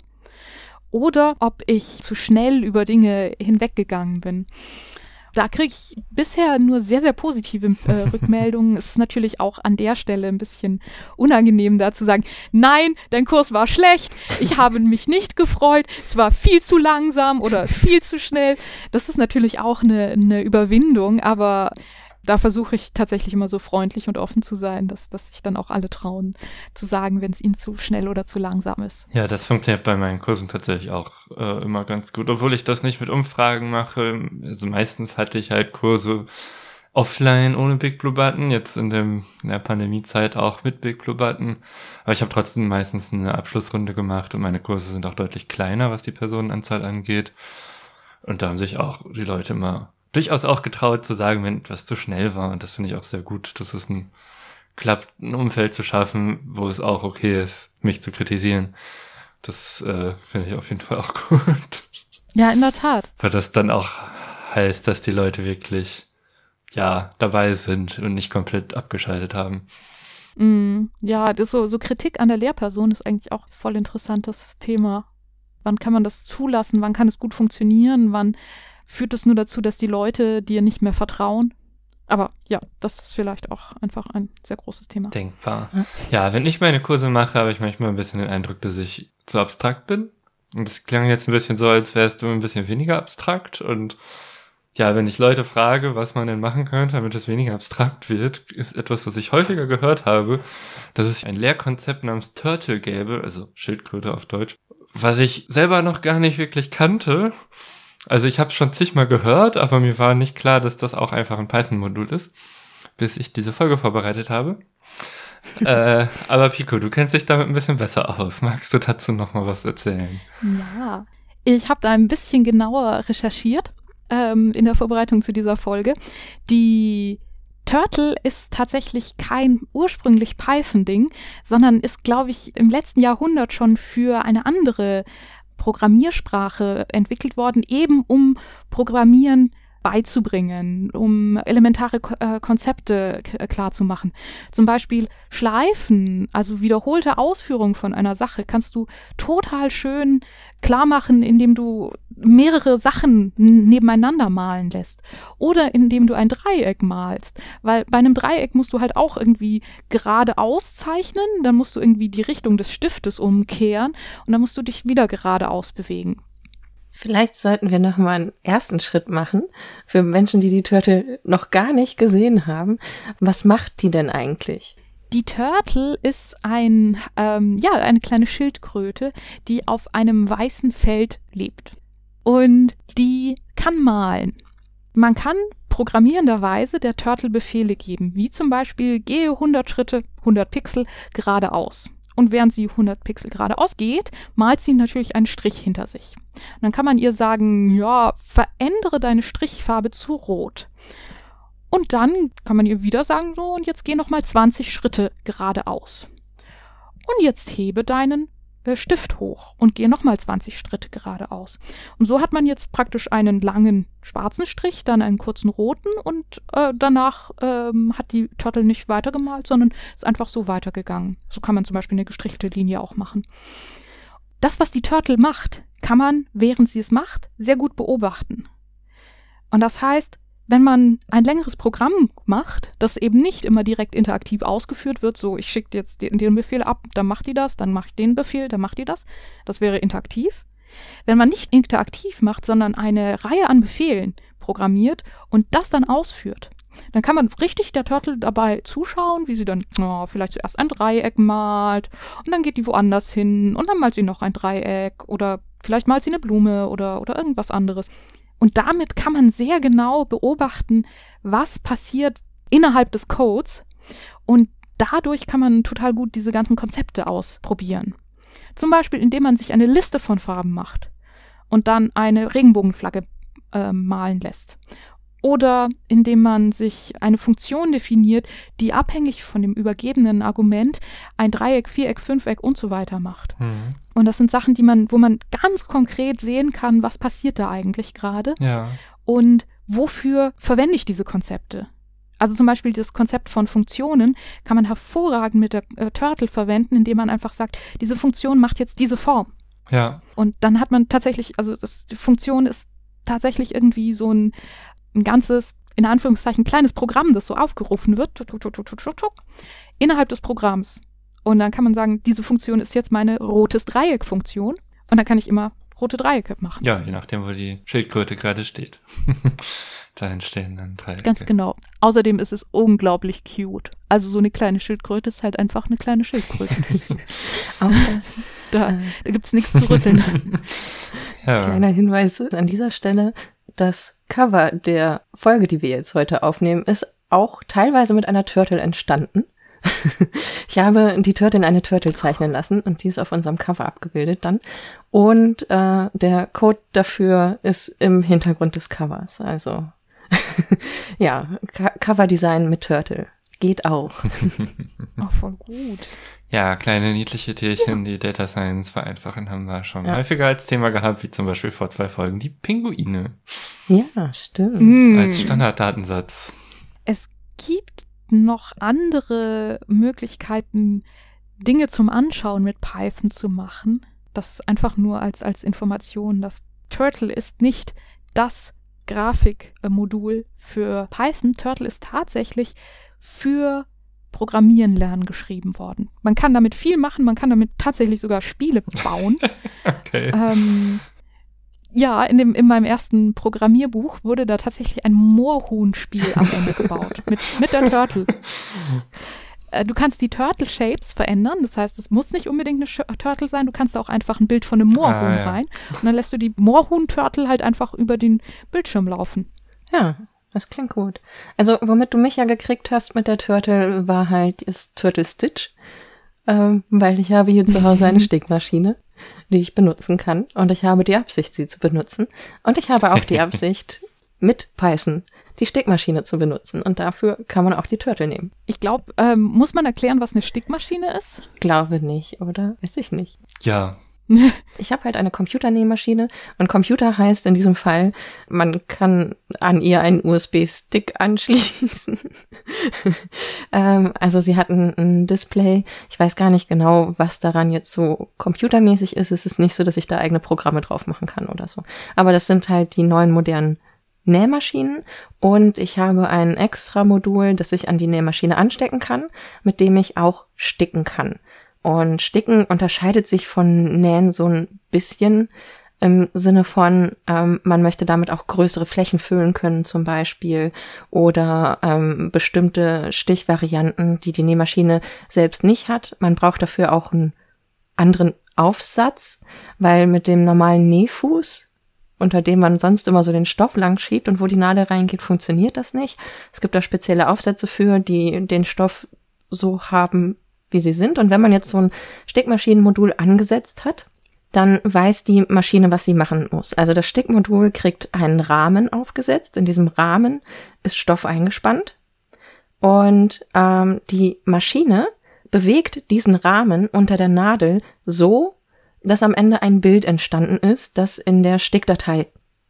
oder ob ich zu schnell über Dinge hinweggegangen bin. Da kriege ich bisher nur sehr, sehr positive äh, Rückmeldungen. es ist natürlich auch an der Stelle ein bisschen unangenehm, da zu sagen, nein, dein Kurs war schlecht, ich habe mich nicht gefreut, es war viel zu langsam oder viel zu schnell. Das ist natürlich auch eine, eine Überwindung, aber da versuche ich tatsächlich immer so freundlich und offen zu sein, dass, dass sich dann auch alle trauen zu sagen, wenn es ihnen zu schnell oder zu langsam ist. Ja, das funktioniert bei meinen Kursen tatsächlich auch äh, immer ganz gut, obwohl ich das nicht mit Umfragen mache. Also meistens hatte ich halt Kurse offline ohne Big Blue Button, jetzt in, dem, in der Pandemiezeit auch mit Big Blue Button. Aber ich habe trotzdem meistens eine Abschlussrunde gemacht und meine Kurse sind auch deutlich kleiner, was die Personenanzahl angeht. Und da haben sich auch die Leute immer durchaus auch getraut zu sagen, wenn etwas zu schnell war. Und das finde ich auch sehr gut, dass es ein klappt, ein Umfeld zu schaffen, wo es auch okay ist, mich zu kritisieren. Das äh, finde ich auf jeden Fall auch gut. Ja, in der Tat. Weil das dann auch heißt, dass die Leute wirklich ja dabei sind und nicht komplett abgeschaltet haben. Mm, ja, das so, so Kritik an der Lehrperson ist eigentlich auch voll interessantes Thema. Wann kann man das zulassen? Wann kann es gut funktionieren? Wann führt es nur dazu, dass die Leute dir nicht mehr vertrauen? Aber ja, das ist vielleicht auch einfach ein sehr großes Thema. Denkbar. Ja, wenn ich meine Kurse mache, habe ich manchmal ein bisschen den Eindruck, dass ich zu abstrakt bin. Und es klang jetzt ein bisschen so, als wärst du ein bisschen weniger abstrakt. Und ja, wenn ich Leute frage, was man denn machen könnte, damit es weniger abstrakt wird, ist etwas, was ich häufiger gehört habe, dass es ein Lehrkonzept namens Turtle gäbe, also Schildkröte auf Deutsch, was ich selber noch gar nicht wirklich kannte. Also ich habe schon zigmal gehört, aber mir war nicht klar, dass das auch einfach ein Python-Modul ist, bis ich diese Folge vorbereitet habe. äh, aber Pico, du kennst dich damit ein bisschen besser aus. Magst du dazu noch mal was erzählen? Ja, ich habe da ein bisschen genauer recherchiert ähm, in der Vorbereitung zu dieser Folge. Die Turtle ist tatsächlich kein ursprünglich Python-Ding, sondern ist, glaube ich, im letzten Jahrhundert schon für eine andere Programmiersprache entwickelt worden, eben um Programmieren beizubringen, um elementare äh, Konzepte klarzumachen. Zum Beispiel Schleifen, also wiederholte Ausführung von einer Sache, kannst du total schön klar machen, indem du mehrere Sachen nebeneinander malen lässt. Oder indem du ein Dreieck malst. Weil bei einem Dreieck musst du halt auch irgendwie gerade auszeichnen, dann musst du irgendwie die Richtung des Stiftes umkehren und dann musst du dich wieder geradeaus bewegen. Vielleicht sollten wir noch mal einen ersten Schritt machen für Menschen, die die Turtle noch gar nicht gesehen haben. Was macht die denn eigentlich? Die Turtle ist ein, ähm, ja, eine kleine Schildkröte, die auf einem weißen Feld lebt. Und die kann malen. Man kann programmierenderweise der Turtle Befehle geben, wie zum Beispiel gehe 100 Schritte, 100 Pixel geradeaus. Und während sie 100 Pixel geradeaus geht, malt sie natürlich einen Strich hinter sich. Und dann kann man ihr sagen, ja, verändere deine Strichfarbe zu rot. Und dann kann man ihr wieder sagen, so, und jetzt geh nochmal 20 Schritte geradeaus. Und jetzt hebe deinen äh, Stift hoch und gehe nochmal 20 Schritte geradeaus. Und so hat man jetzt praktisch einen langen schwarzen Strich, dann einen kurzen roten und äh, danach ähm, hat die Turtle nicht weitergemalt, sondern ist einfach so weitergegangen. So kann man zum Beispiel eine gestrichelte Linie auch machen. Das, was die Turtle macht, kann man, während sie es macht, sehr gut beobachten. Und das heißt, wenn man ein längeres Programm macht, das eben nicht immer direkt interaktiv ausgeführt wird, so ich schicke jetzt den, den, Befehl ab, dann macht die das, dann mache ich den Befehl, dann macht die das, das wäre interaktiv. Wenn man nicht interaktiv macht, sondern eine Reihe an Befehlen programmiert und das dann ausführt, dann kann man richtig der Turtle dabei zuschauen, wie sie dann oh, vielleicht zuerst ein Dreieck malt und dann geht die woanders hin und dann malt sie noch ein Dreieck oder vielleicht malt sie eine Blume oder, oder irgendwas anderes. Und damit kann man sehr genau beobachten, was passiert innerhalb des Codes. Und dadurch kann man total gut diese ganzen Konzepte ausprobieren. Zum Beispiel, indem man sich eine Liste von Farben macht und dann eine Regenbogenflagge äh, malen lässt oder indem man sich eine Funktion definiert, die abhängig von dem übergebenen Argument ein Dreieck, Viereck, Fünfeck und so weiter macht. Mhm. Und das sind Sachen, die man, wo man ganz konkret sehen kann, was passiert da eigentlich gerade ja. und wofür verwende ich diese Konzepte. Also zum Beispiel das Konzept von Funktionen kann man hervorragend mit der äh, Turtle verwenden, indem man einfach sagt, diese Funktion macht jetzt diese Form. Ja. Und dann hat man tatsächlich, also das, die Funktion ist tatsächlich irgendwie so ein ein ganzes, in Anführungszeichen, kleines Programm, das so aufgerufen wird, tuk, tuk, tuk, innerhalb des Programms. Und dann kann man sagen, diese Funktion ist jetzt meine rotes Dreieck-Funktion. Und dann kann ich immer rote Dreiecke machen. Ja, je nachdem, wo die Schildkröte gerade steht. da entstehen dann Dreiecke. Ganz genau. Außerdem ist es unglaublich cute. Also so eine kleine Schildkröte ist halt einfach eine kleine Schildkröte. Auch das. da da gibt es nichts zu rütteln. ja. Kleiner Hinweis an dieser Stelle. Das Cover der Folge, die wir jetzt heute aufnehmen, ist auch teilweise mit einer Turtle entstanden. ich habe die Turtle in eine Turtle zeichnen lassen und die ist auf unserem Cover abgebildet dann. Und äh, der Code dafür ist im Hintergrund des Covers. Also ja, Co Coverdesign mit Turtle. Geht auch. Ach, voll gut. Ja, kleine niedliche Tierchen, die Data Science vereinfachen, haben wir schon Ja. häufiger als Thema gehabt, wie zum Beispiel vor zwei Folgen die Pinguine Ja, stimmt. Mm. als Standarddatensatz. Es gibt noch andere Möglichkeiten, Dinge zum Anschauen mit Python zu machen. Das einfach nur als, als Information. Das Turtle ist nicht das Grafikmodul für Python. Turtle ist tatsächlich für Programmieren lernen geschrieben worden. Man kann damit viel machen, man kann damit tatsächlich sogar Spiele bauen. Okay. Ähm, ja, in, dem, in meinem ersten Programmierbuch wurde da tatsächlich ein Moorhuhn-Spiel am Ende gebaut. Mit, mit der Turtle. Äh, Du kannst die Turtle-Shapes verändern. Das heißt, es muss nicht unbedingt eine Sch Turtle sein. Du kannst auch einfach ein Bild von einem Moorhuhn Ah, ja. rein. Und dann lässt du die Moorhuhn-Turtle halt einfach über den Bildschirm laufen. Ja, das klingt gut. Also, womit du mich ja gekriegt hast mit der Turtle, war halt ist Turtle Stitch. Ähm, weil ich habe hier zu Hause eine Stickmaschine, die ich benutzen kann. Und ich habe die Absicht, sie zu benutzen. Und ich habe auch die Absicht, mit Python die Stickmaschine zu benutzen. Und dafür kann man auch die Turtle nehmen. Ich glaube, ähm, muss man erklären, was eine Stickmaschine ist? Glaube nicht, oder? Weiß ich nicht. Ja, Ich habe halt eine Computernähmaschine und Computer heißt in diesem Fall, man kann an ihr einen USB-Stick anschließen. ähm, also sie hat ein, ein Display. Ich weiß gar nicht genau, was daran jetzt so computermäßig ist. Es ist nicht so, dass ich da eigene Programme drauf machen kann oder so. Aber das sind halt die neuen modernen Nähmaschinen und ich habe ein extra Modul, das ich an die Nähmaschine anstecken kann, mit dem ich auch sticken kann. Und Sticken unterscheidet sich von Nähen so ein bisschen im Sinne von, ähm, man möchte damit auch größere Flächen füllen können zum Beispiel oder ähm, bestimmte Stichvarianten, die die Nähmaschine selbst nicht hat. Man braucht dafür auch einen anderen Aufsatz, weil mit dem normalen Nähfuß, unter dem man sonst immer so den Stoff lang schiebt und wo die Nadel reingeht, funktioniert das nicht. Es gibt da spezielle Aufsätze für, die den Stoff so haben, wie sie sind. Und wenn man jetzt so ein Stickmaschinenmodul angesetzt hat, dann weiß die Maschine, was sie machen muss. Also das Stickmodul kriegt einen Rahmen aufgesetzt. In diesem Rahmen ist Stoff eingespannt. Und ähm, die Maschine bewegt diesen Rahmen unter der Nadel so, dass am Ende ein Bild entstanden ist, das in der Stickdatei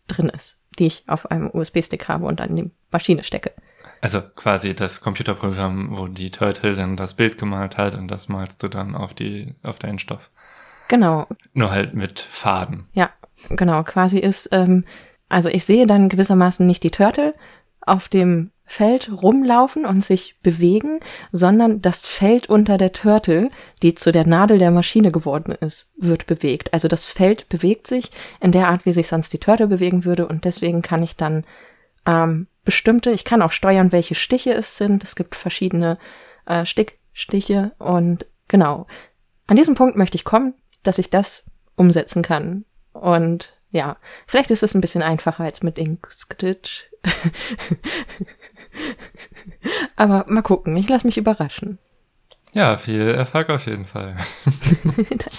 drin ist, die ich auf einem USB-Stick habe und an die Maschine stecke. Also quasi das Computerprogramm, wo die Turtle dann das Bild gemalt hat und das malst du dann auf die, auf deinen Stoff. Genau, Nur halt mit Faden. Ja, genau. Quasi ist, ähm, also ich sehe dann gewissermaßen nicht die Turtle auf dem Feld rumlaufen und sich bewegen, sondern das Feld unter der Turtle, die zu der Nadel der Maschine geworden ist, wird bewegt. Also das Feld bewegt sich in der Art, wie sich sonst die Turtle bewegen würde und deswegen kann ich dann ähm, bestimmte, ich kann auch steuern, welche Stiche es sind. Es gibt verschiedene äh, Stickstiche und genau. An diesem Punkt möchte ich kommen, dass ich das umsetzen kann. Und ja, vielleicht ist es ein bisschen einfacher als mit Inkstitch. Aber mal gucken, ich lasse mich überraschen. Ja, viel Erfolg auf jeden Fall. Danke.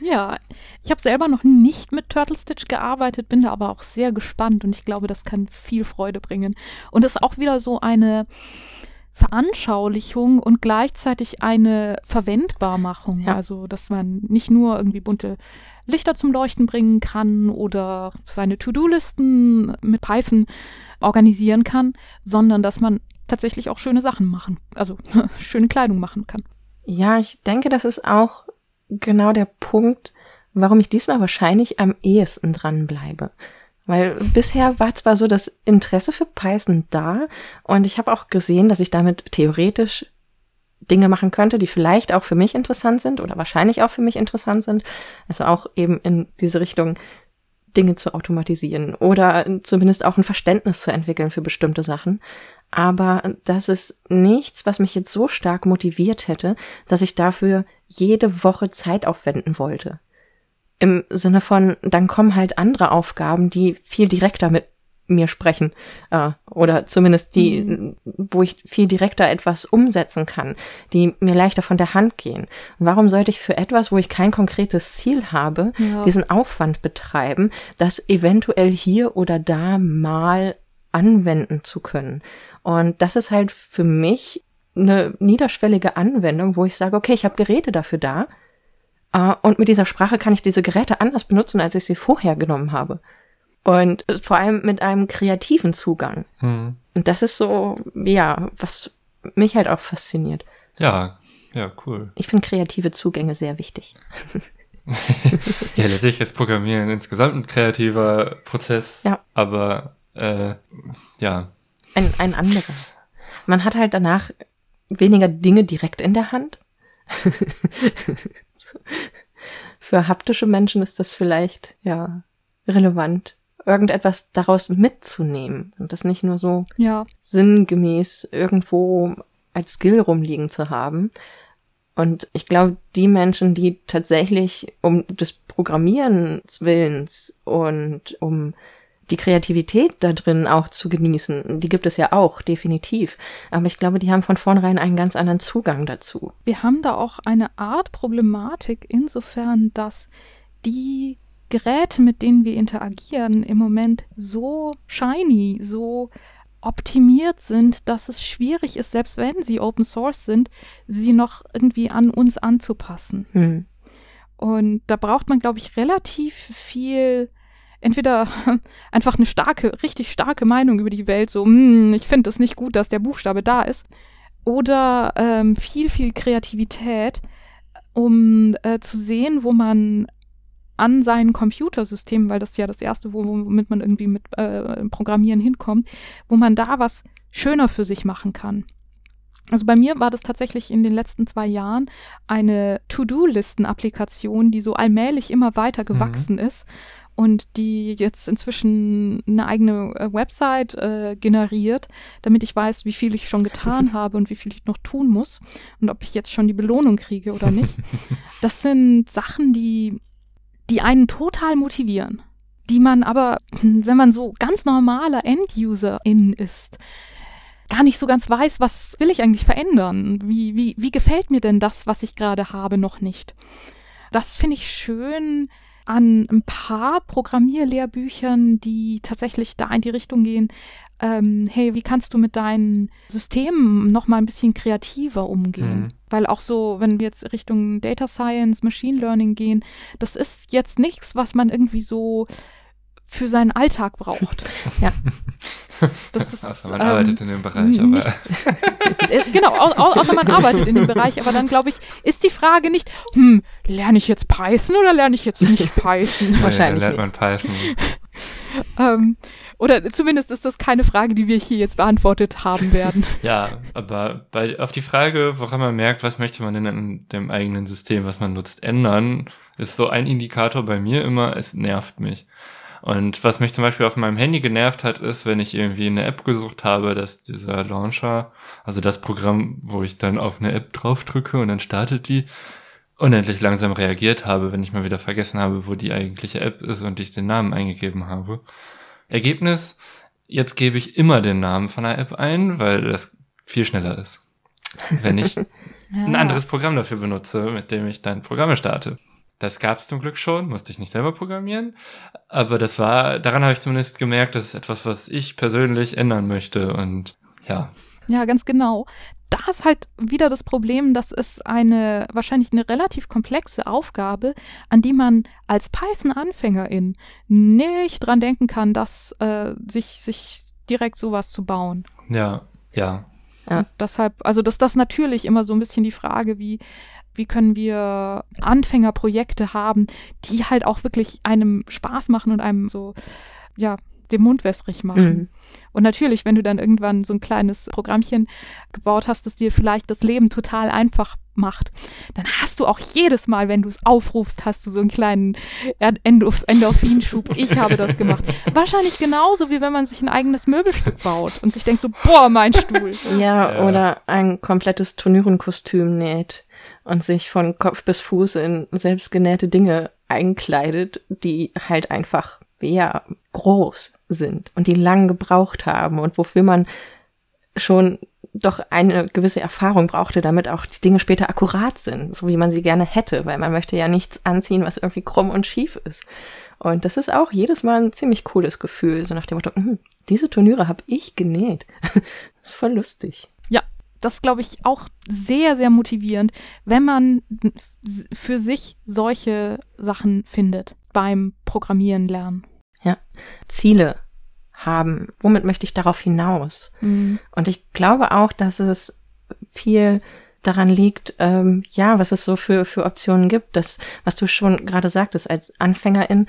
Ja, ich habe selber noch nicht mit Turtle Stitch gearbeitet, bin da aber auch sehr gespannt und ich glaube, das kann viel Freude bringen. Und ist auch wieder so eine Veranschaulichung und gleichzeitig eine Verwendbarmachung. Ja. Also, dass man nicht nur irgendwie bunte Lichter zum Leuchten bringen kann oder seine To-Do-Listen mit Python organisieren kann, sondern dass man tatsächlich auch schöne Sachen machen, also schöne Kleidung machen kann. Ja, ich denke, das ist auch genau der Punkt, warum ich diesmal wahrscheinlich am ehesten dranbleibe. Weil bisher war zwar so das Interesse für Python da und ich habe auch gesehen, dass ich damit theoretisch Dinge machen könnte, die vielleicht auch für mich interessant sind oder wahrscheinlich auch für mich interessant sind. Also auch eben in diese Richtung Dinge zu automatisieren oder zumindest auch ein Verständnis zu entwickeln für bestimmte Sachen. Aber das ist nichts, was mich jetzt so stark motiviert hätte, dass ich dafür jede Woche Zeit aufwenden wollte. Im Sinne von, dann kommen halt andere Aufgaben, die viel direkter mit mir sprechen. Äh, oder zumindest die, mhm. wo ich viel direkter etwas umsetzen kann, die mir leichter von der Hand gehen. Und warum sollte ich für etwas, wo ich kein konkretes Ziel habe, ja. diesen Aufwand betreiben, das eventuell hier oder da mal anwenden zu können? Und das ist halt für mich eine niederschwellige Anwendung, wo ich sage, okay, ich habe Geräte dafür da. Uh, und mit dieser Sprache kann ich diese Geräte anders benutzen, als ich sie vorher genommen habe. Und vor allem mit einem kreativen Zugang. Hm. Und das ist so, ja, was mich halt auch fasziniert. Ja, ja, cool. Ich finde kreative Zugänge sehr wichtig. ja, letztlich ist Programmieren insgesamt ein kreativer Prozess. Ja. Aber, äh, ja. Ein, ein anderer. Man hat halt danach weniger Dinge direkt in der Hand. Für haptische Menschen ist das vielleicht, ja, relevant irgendetwas daraus mitzunehmen und das nicht nur so ja. sinngemäß irgendwo als Skill rumliegen zu haben. Und ich glaube, die Menschen, die tatsächlich um des Programmierens Willens und um die Kreativität da drin auch zu genießen, die gibt es ja auch, definitiv. Aber ich glaube, die haben von vornherein einen ganz anderen Zugang dazu. Wir haben da auch eine Art Problematik insofern, dass die Geräte, mit denen wir interagieren, im Moment so shiny, so optimiert sind, dass es schwierig ist, selbst wenn sie Open Source sind, sie noch irgendwie an uns anzupassen. Hm. Und da braucht man, glaube ich, relativ viel, entweder einfach eine starke, richtig starke Meinung über die Welt, so, hm, ich finde es nicht gut, dass der Buchstabe da ist, oder ähm, viel, viel Kreativität, um äh, zu sehen, wo man an sein Computersystem, weil das ist ja das erste, womit man irgendwie mit äh, Programmieren hinkommt, wo man da was schöner für sich machen kann. Also bei mir war das tatsächlich in den letzten zwei Jahren eine To-Do-Listen-Applikation, die so allmählich immer weiter gewachsen mhm. ist und die jetzt inzwischen eine eigene äh, Website äh, generiert, damit ich weiß, wie viel ich schon getan habe und wie viel ich noch tun muss und ob ich jetzt schon die Belohnung kriege oder nicht. Das sind Sachen, die die einen total motivieren, die man aber, wenn man so ganz normaler End-User-In ist, gar nicht so ganz weiß, was will ich eigentlich verändern? Wie, wie, wie gefällt mir denn das, was ich gerade habe, noch nicht? Das finde ich schön an ein paar Programmierlehrbüchern, die tatsächlich da in die Richtung gehen, ähm, hey, wie kannst du mit deinen Systemen noch mal ein bisschen kreativer umgehen? Mhm. Weil auch so, wenn wir jetzt Richtung Data Science, Machine Learning gehen, das ist jetzt nichts, was man irgendwie so für seinen Alltag braucht. ja. Das ist, außer man ähm, arbeitet in dem Bereich, aber. Äh, genau, au außer man arbeitet in dem Bereich, aber dann glaube ich, ist die Frage nicht, hm, lerne ich jetzt Python oder lerne ich jetzt nicht Python? Nee, Wahrscheinlich. Dann lernt man Python. ähm, oder zumindest ist das keine Frage, die wir hier jetzt beantwortet haben werden. Ja, aber bei, auf die Frage, woran man merkt, was möchte man denn in dem eigenen System, was man nutzt, ändern, ist so ein Indikator bei mir immer, es nervt mich. Und was mich zum Beispiel auf meinem Handy genervt hat, ist, wenn ich irgendwie eine App gesucht habe, dass dieser Launcher, also das Programm, wo ich dann auf eine App draufdrücke und dann startet die, unendlich langsam reagiert habe, wenn ich mal wieder vergessen habe, wo die eigentliche App ist und ich den Namen eingegeben habe. Ergebnis, jetzt gebe ich immer den Namen von der App ein, weil das viel schneller ist, wenn ich ja. ein anderes Programm dafür benutze, mit dem ich dann Programme starte. Das gab es zum Glück schon, musste ich nicht selber programmieren. Aber das war, daran habe ich zumindest gemerkt, das ist etwas, was ich persönlich ändern möchte. Und ja. Ja, ganz genau. Da ist halt wieder das Problem, dass es eine wahrscheinlich eine relativ komplexe Aufgabe, an die man als Python-Anfängerin nicht dran denken kann, dass äh, sich, sich direkt sowas zu bauen. Ja, ja. Ja, deshalb, also dass das natürlich immer so ein bisschen die Frage, wie wie können wir Anfängerprojekte haben, die halt auch wirklich einem Spaß machen und einem so, ja, den Mund wässrig machen. Mhm. Und natürlich, wenn du dann irgendwann so ein kleines Programmchen gebaut hast, das dir vielleicht das Leben total einfach macht, dann hast du auch jedes Mal, wenn du es aufrufst, hast du so einen kleinen Endorph Endorphinschub. Ich habe das gemacht. Wahrscheinlich genauso, wie wenn man sich ein eigenes Möbelstück baut und sich denkt so, boah, mein Stuhl. Ja, ja. oder ein komplettes Turnierenkostüm näht und sich von Kopf bis Fuß in selbstgenähte Dinge einkleidet, die halt einfach ja, groß sind und die lang gebraucht haben und wofür man schon doch eine gewisse Erfahrung brauchte, damit auch die Dinge später akkurat sind, so wie man sie gerne hätte, weil man möchte ja nichts anziehen, was irgendwie krumm und schief ist. Und das ist auch jedes Mal ein ziemlich cooles Gefühl, so nach dem Motto, hm, diese Turniere habe ich genäht. das ist voll lustig. Das glaube ich auch sehr, sehr motivierend, wenn man für sich solche Sachen findet beim Programmieren lernen. Ja. Ziele haben. Womit möchte ich darauf hinaus? Mhm. Und ich glaube auch, dass es viel daran liegt, ähm, ja, was es so für, für Optionen gibt. Das, was du schon gerade sagtest, als Anfängerin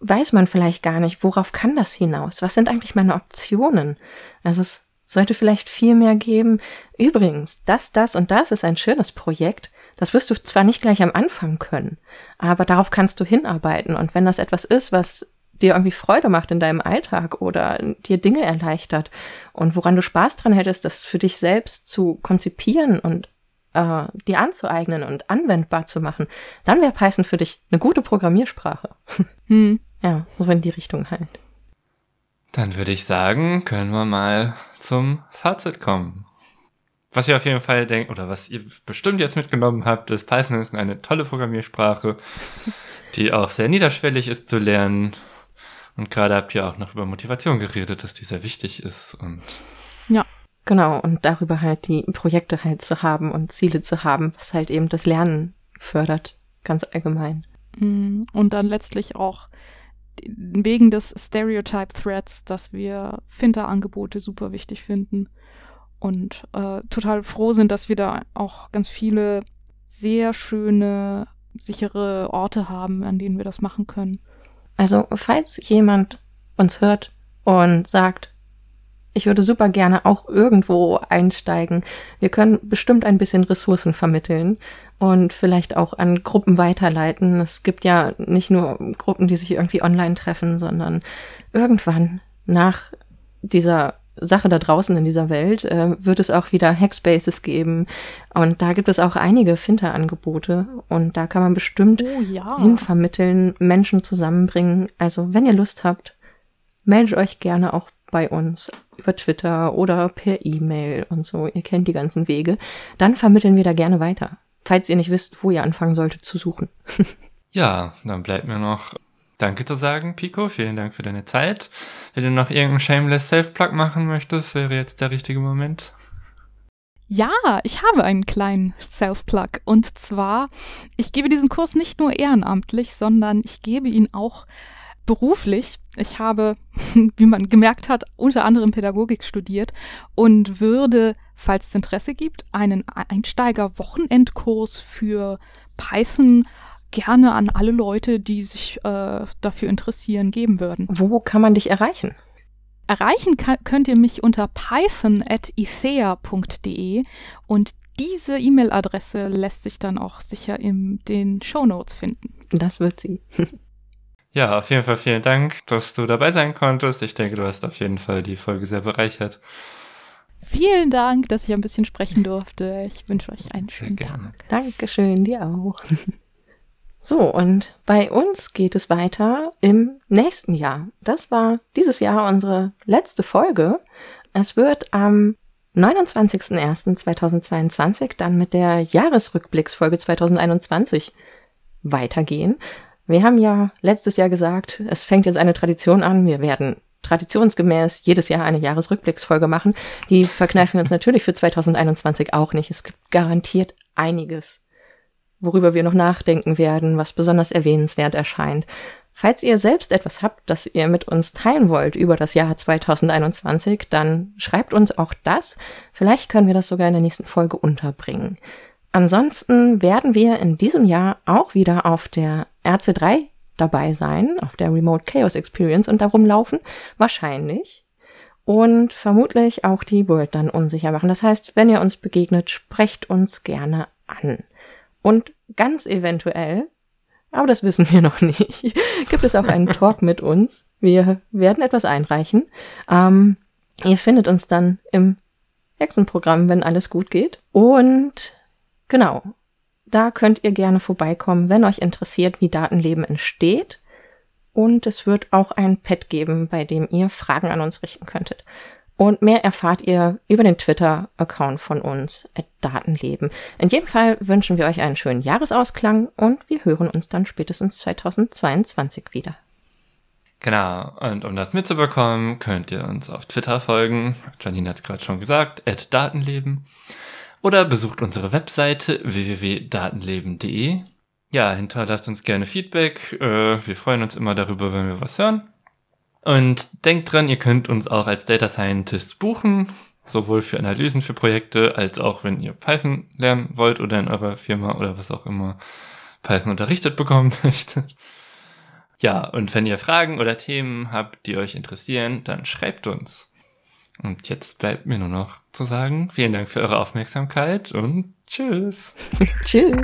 weiß man vielleicht gar nicht, worauf kann das hinaus? Was sind eigentlich meine Optionen? Also es sollte vielleicht viel mehr geben. Übrigens, das, das und das ist ein schönes Projekt. Das wirst du zwar nicht gleich am Anfang können, aber darauf kannst du hinarbeiten. Und wenn das etwas ist, was dir irgendwie Freude macht in deinem Alltag oder dir Dinge erleichtert und woran du Spaß dran hättest, das für dich selbst zu konzipieren und äh, dir anzueignen und anwendbar zu machen, dann wäre Python für dich eine gute Programmiersprache. Hm. Ja, so in die Richtung halt. Dann würde ich sagen, können wir mal zum Fazit kommen. Was ihr auf jeden Fall denkt, oder was ihr bestimmt jetzt mitgenommen habt, ist, Python ist eine tolle Programmiersprache, die auch sehr niederschwellig ist zu lernen und gerade habt ihr auch noch über Motivation geredet, dass die sehr wichtig ist und ja. Genau, und darüber halt die Projekte halt zu haben und Ziele zu haben, was halt eben das Lernen fördert, ganz allgemein. Mm, und dann letztlich auch wegen des Stereotype Threads, dass wir Finter-Angebote super wichtig finden und äh, total froh sind, dass wir da auch ganz viele sehr schöne, sichere Orte haben, an denen wir das machen können. Also, falls jemand uns hört und sagt, ich würde super gerne auch irgendwo einsteigen. Wir können bestimmt ein bisschen Ressourcen vermitteln und vielleicht auch an Gruppen weiterleiten. Es gibt ja nicht nur Gruppen, die sich irgendwie online treffen, sondern irgendwann nach dieser Sache da draußen in dieser Welt äh, wird es auch wieder Hackspaces geben. Und da gibt es auch einige Finter-Angebote. Und da kann man bestimmt oh, ja. hinvermitteln, Menschen zusammenbringen. Also wenn ihr Lust habt, meldet euch gerne auch bei uns über Twitter oder per E-Mail und so. Ihr kennt die ganzen Wege. Dann vermitteln wir da gerne weiter. Falls ihr nicht wisst, wo ihr anfangen solltet zu suchen. ja, dann bleibt mir noch Danke zu sagen, Pico. Vielen Dank für deine Zeit. Wenn du noch irgendeinen Shameless Self-Plug machen möchtest, wäre jetzt der richtige Moment. Ja, ich habe einen kleinen Self-Plug. Und zwar, ich gebe diesen Kurs nicht nur ehrenamtlich, sondern ich gebe ihn auch beruflich. Ich habe, wie man gemerkt hat, unter anderem Pädagogik studiert und würde, falls es Interesse gibt, einen Einsteiger-Wochenendkurs für Python gerne an alle Leute, die sich äh, dafür interessieren, geben würden. Wo kann man dich erreichen? Erreichen könnt ihr mich unter python.ithea.de und diese E-Mail-Adresse lässt sich dann auch sicher in den Show Notes finden. Das wird sie. ja, auf jeden Fall vielen Dank, dass du dabei sein konntest. Ich denke, du hast auf jeden Fall die Folge sehr bereichert. Vielen Dank, dass ich ein bisschen sprechen durfte. Ich wünsche euch einen sehr schönen gerne. Tag. Dankeschön, dir auch. So, und bei uns geht es weiter im nächsten Jahr. Das war dieses Jahr unsere letzte Folge. Es wird am 29.01.2022 dann mit der Jahresrückblicksfolge 2021 weitergehen. Wir haben ja letztes Jahr gesagt, es fängt jetzt eine Tradition an. Wir werden traditionsgemäß jedes Jahr eine Jahresrückblicksfolge machen. Die verkneifen wir uns natürlich für 2021 auch nicht. Es gibt garantiert einiges worüber wir noch nachdenken werden, was besonders erwähnenswert erscheint. Falls ihr selbst etwas habt, das ihr mit uns teilen wollt über das Jahr 2021, dann schreibt uns auch das. Vielleicht können wir das sogar in der nächsten Folge unterbringen. Ansonsten werden wir in diesem Jahr auch wieder auf der RC3 dabei sein auf der Remote Chaos Experience und darum laufen? Wahrscheinlich. Und vermutlich auch die World dann unsicher machen. Das heißt, wenn ihr uns begegnet, sprecht uns gerne an. Und ganz eventuell, aber das wissen wir noch nicht, gibt es auch einen Talk mit uns. Wir werden etwas einreichen. Ähm, ihr findet uns dann im Hexenprogramm, wenn alles gut geht. Und genau, da könnt ihr gerne vorbeikommen, wenn euch interessiert, wie Datenleben entsteht. Und es wird auch ein Pad geben, bei dem ihr Fragen an uns richten könntet. Und mehr erfahrt ihr über den Twitter-Account von uns, at Datenleben. In jedem Fall wünschen wir euch einen schönen Jahresausklang und wir hören uns dann spätestens 2022 wieder. Genau, und um das mitzubekommen, könnt ihr uns auf Twitter folgen. Janine hat es gerade schon gesagt, at Datenleben. Oder besucht unsere Webseite www.datenleben.de. Ja, hinterlasst uns gerne Feedback. Äh, wir freuen uns immer darüber, wenn wir was hören. Und denkt dran, ihr könnt uns auch als Data Scientist buchen, sowohl für Analysen für Projekte, als auch wenn ihr Python lernen wollt oder in eurer Firma oder was auch immer Python unterrichtet bekommen möchtet. Ja, und wenn ihr Fragen oder Themen habt, die euch interessieren, dann schreibt uns. Und jetzt bleibt mir nur noch zu sagen, vielen Dank für eure Aufmerksamkeit und tschüss. tschüss.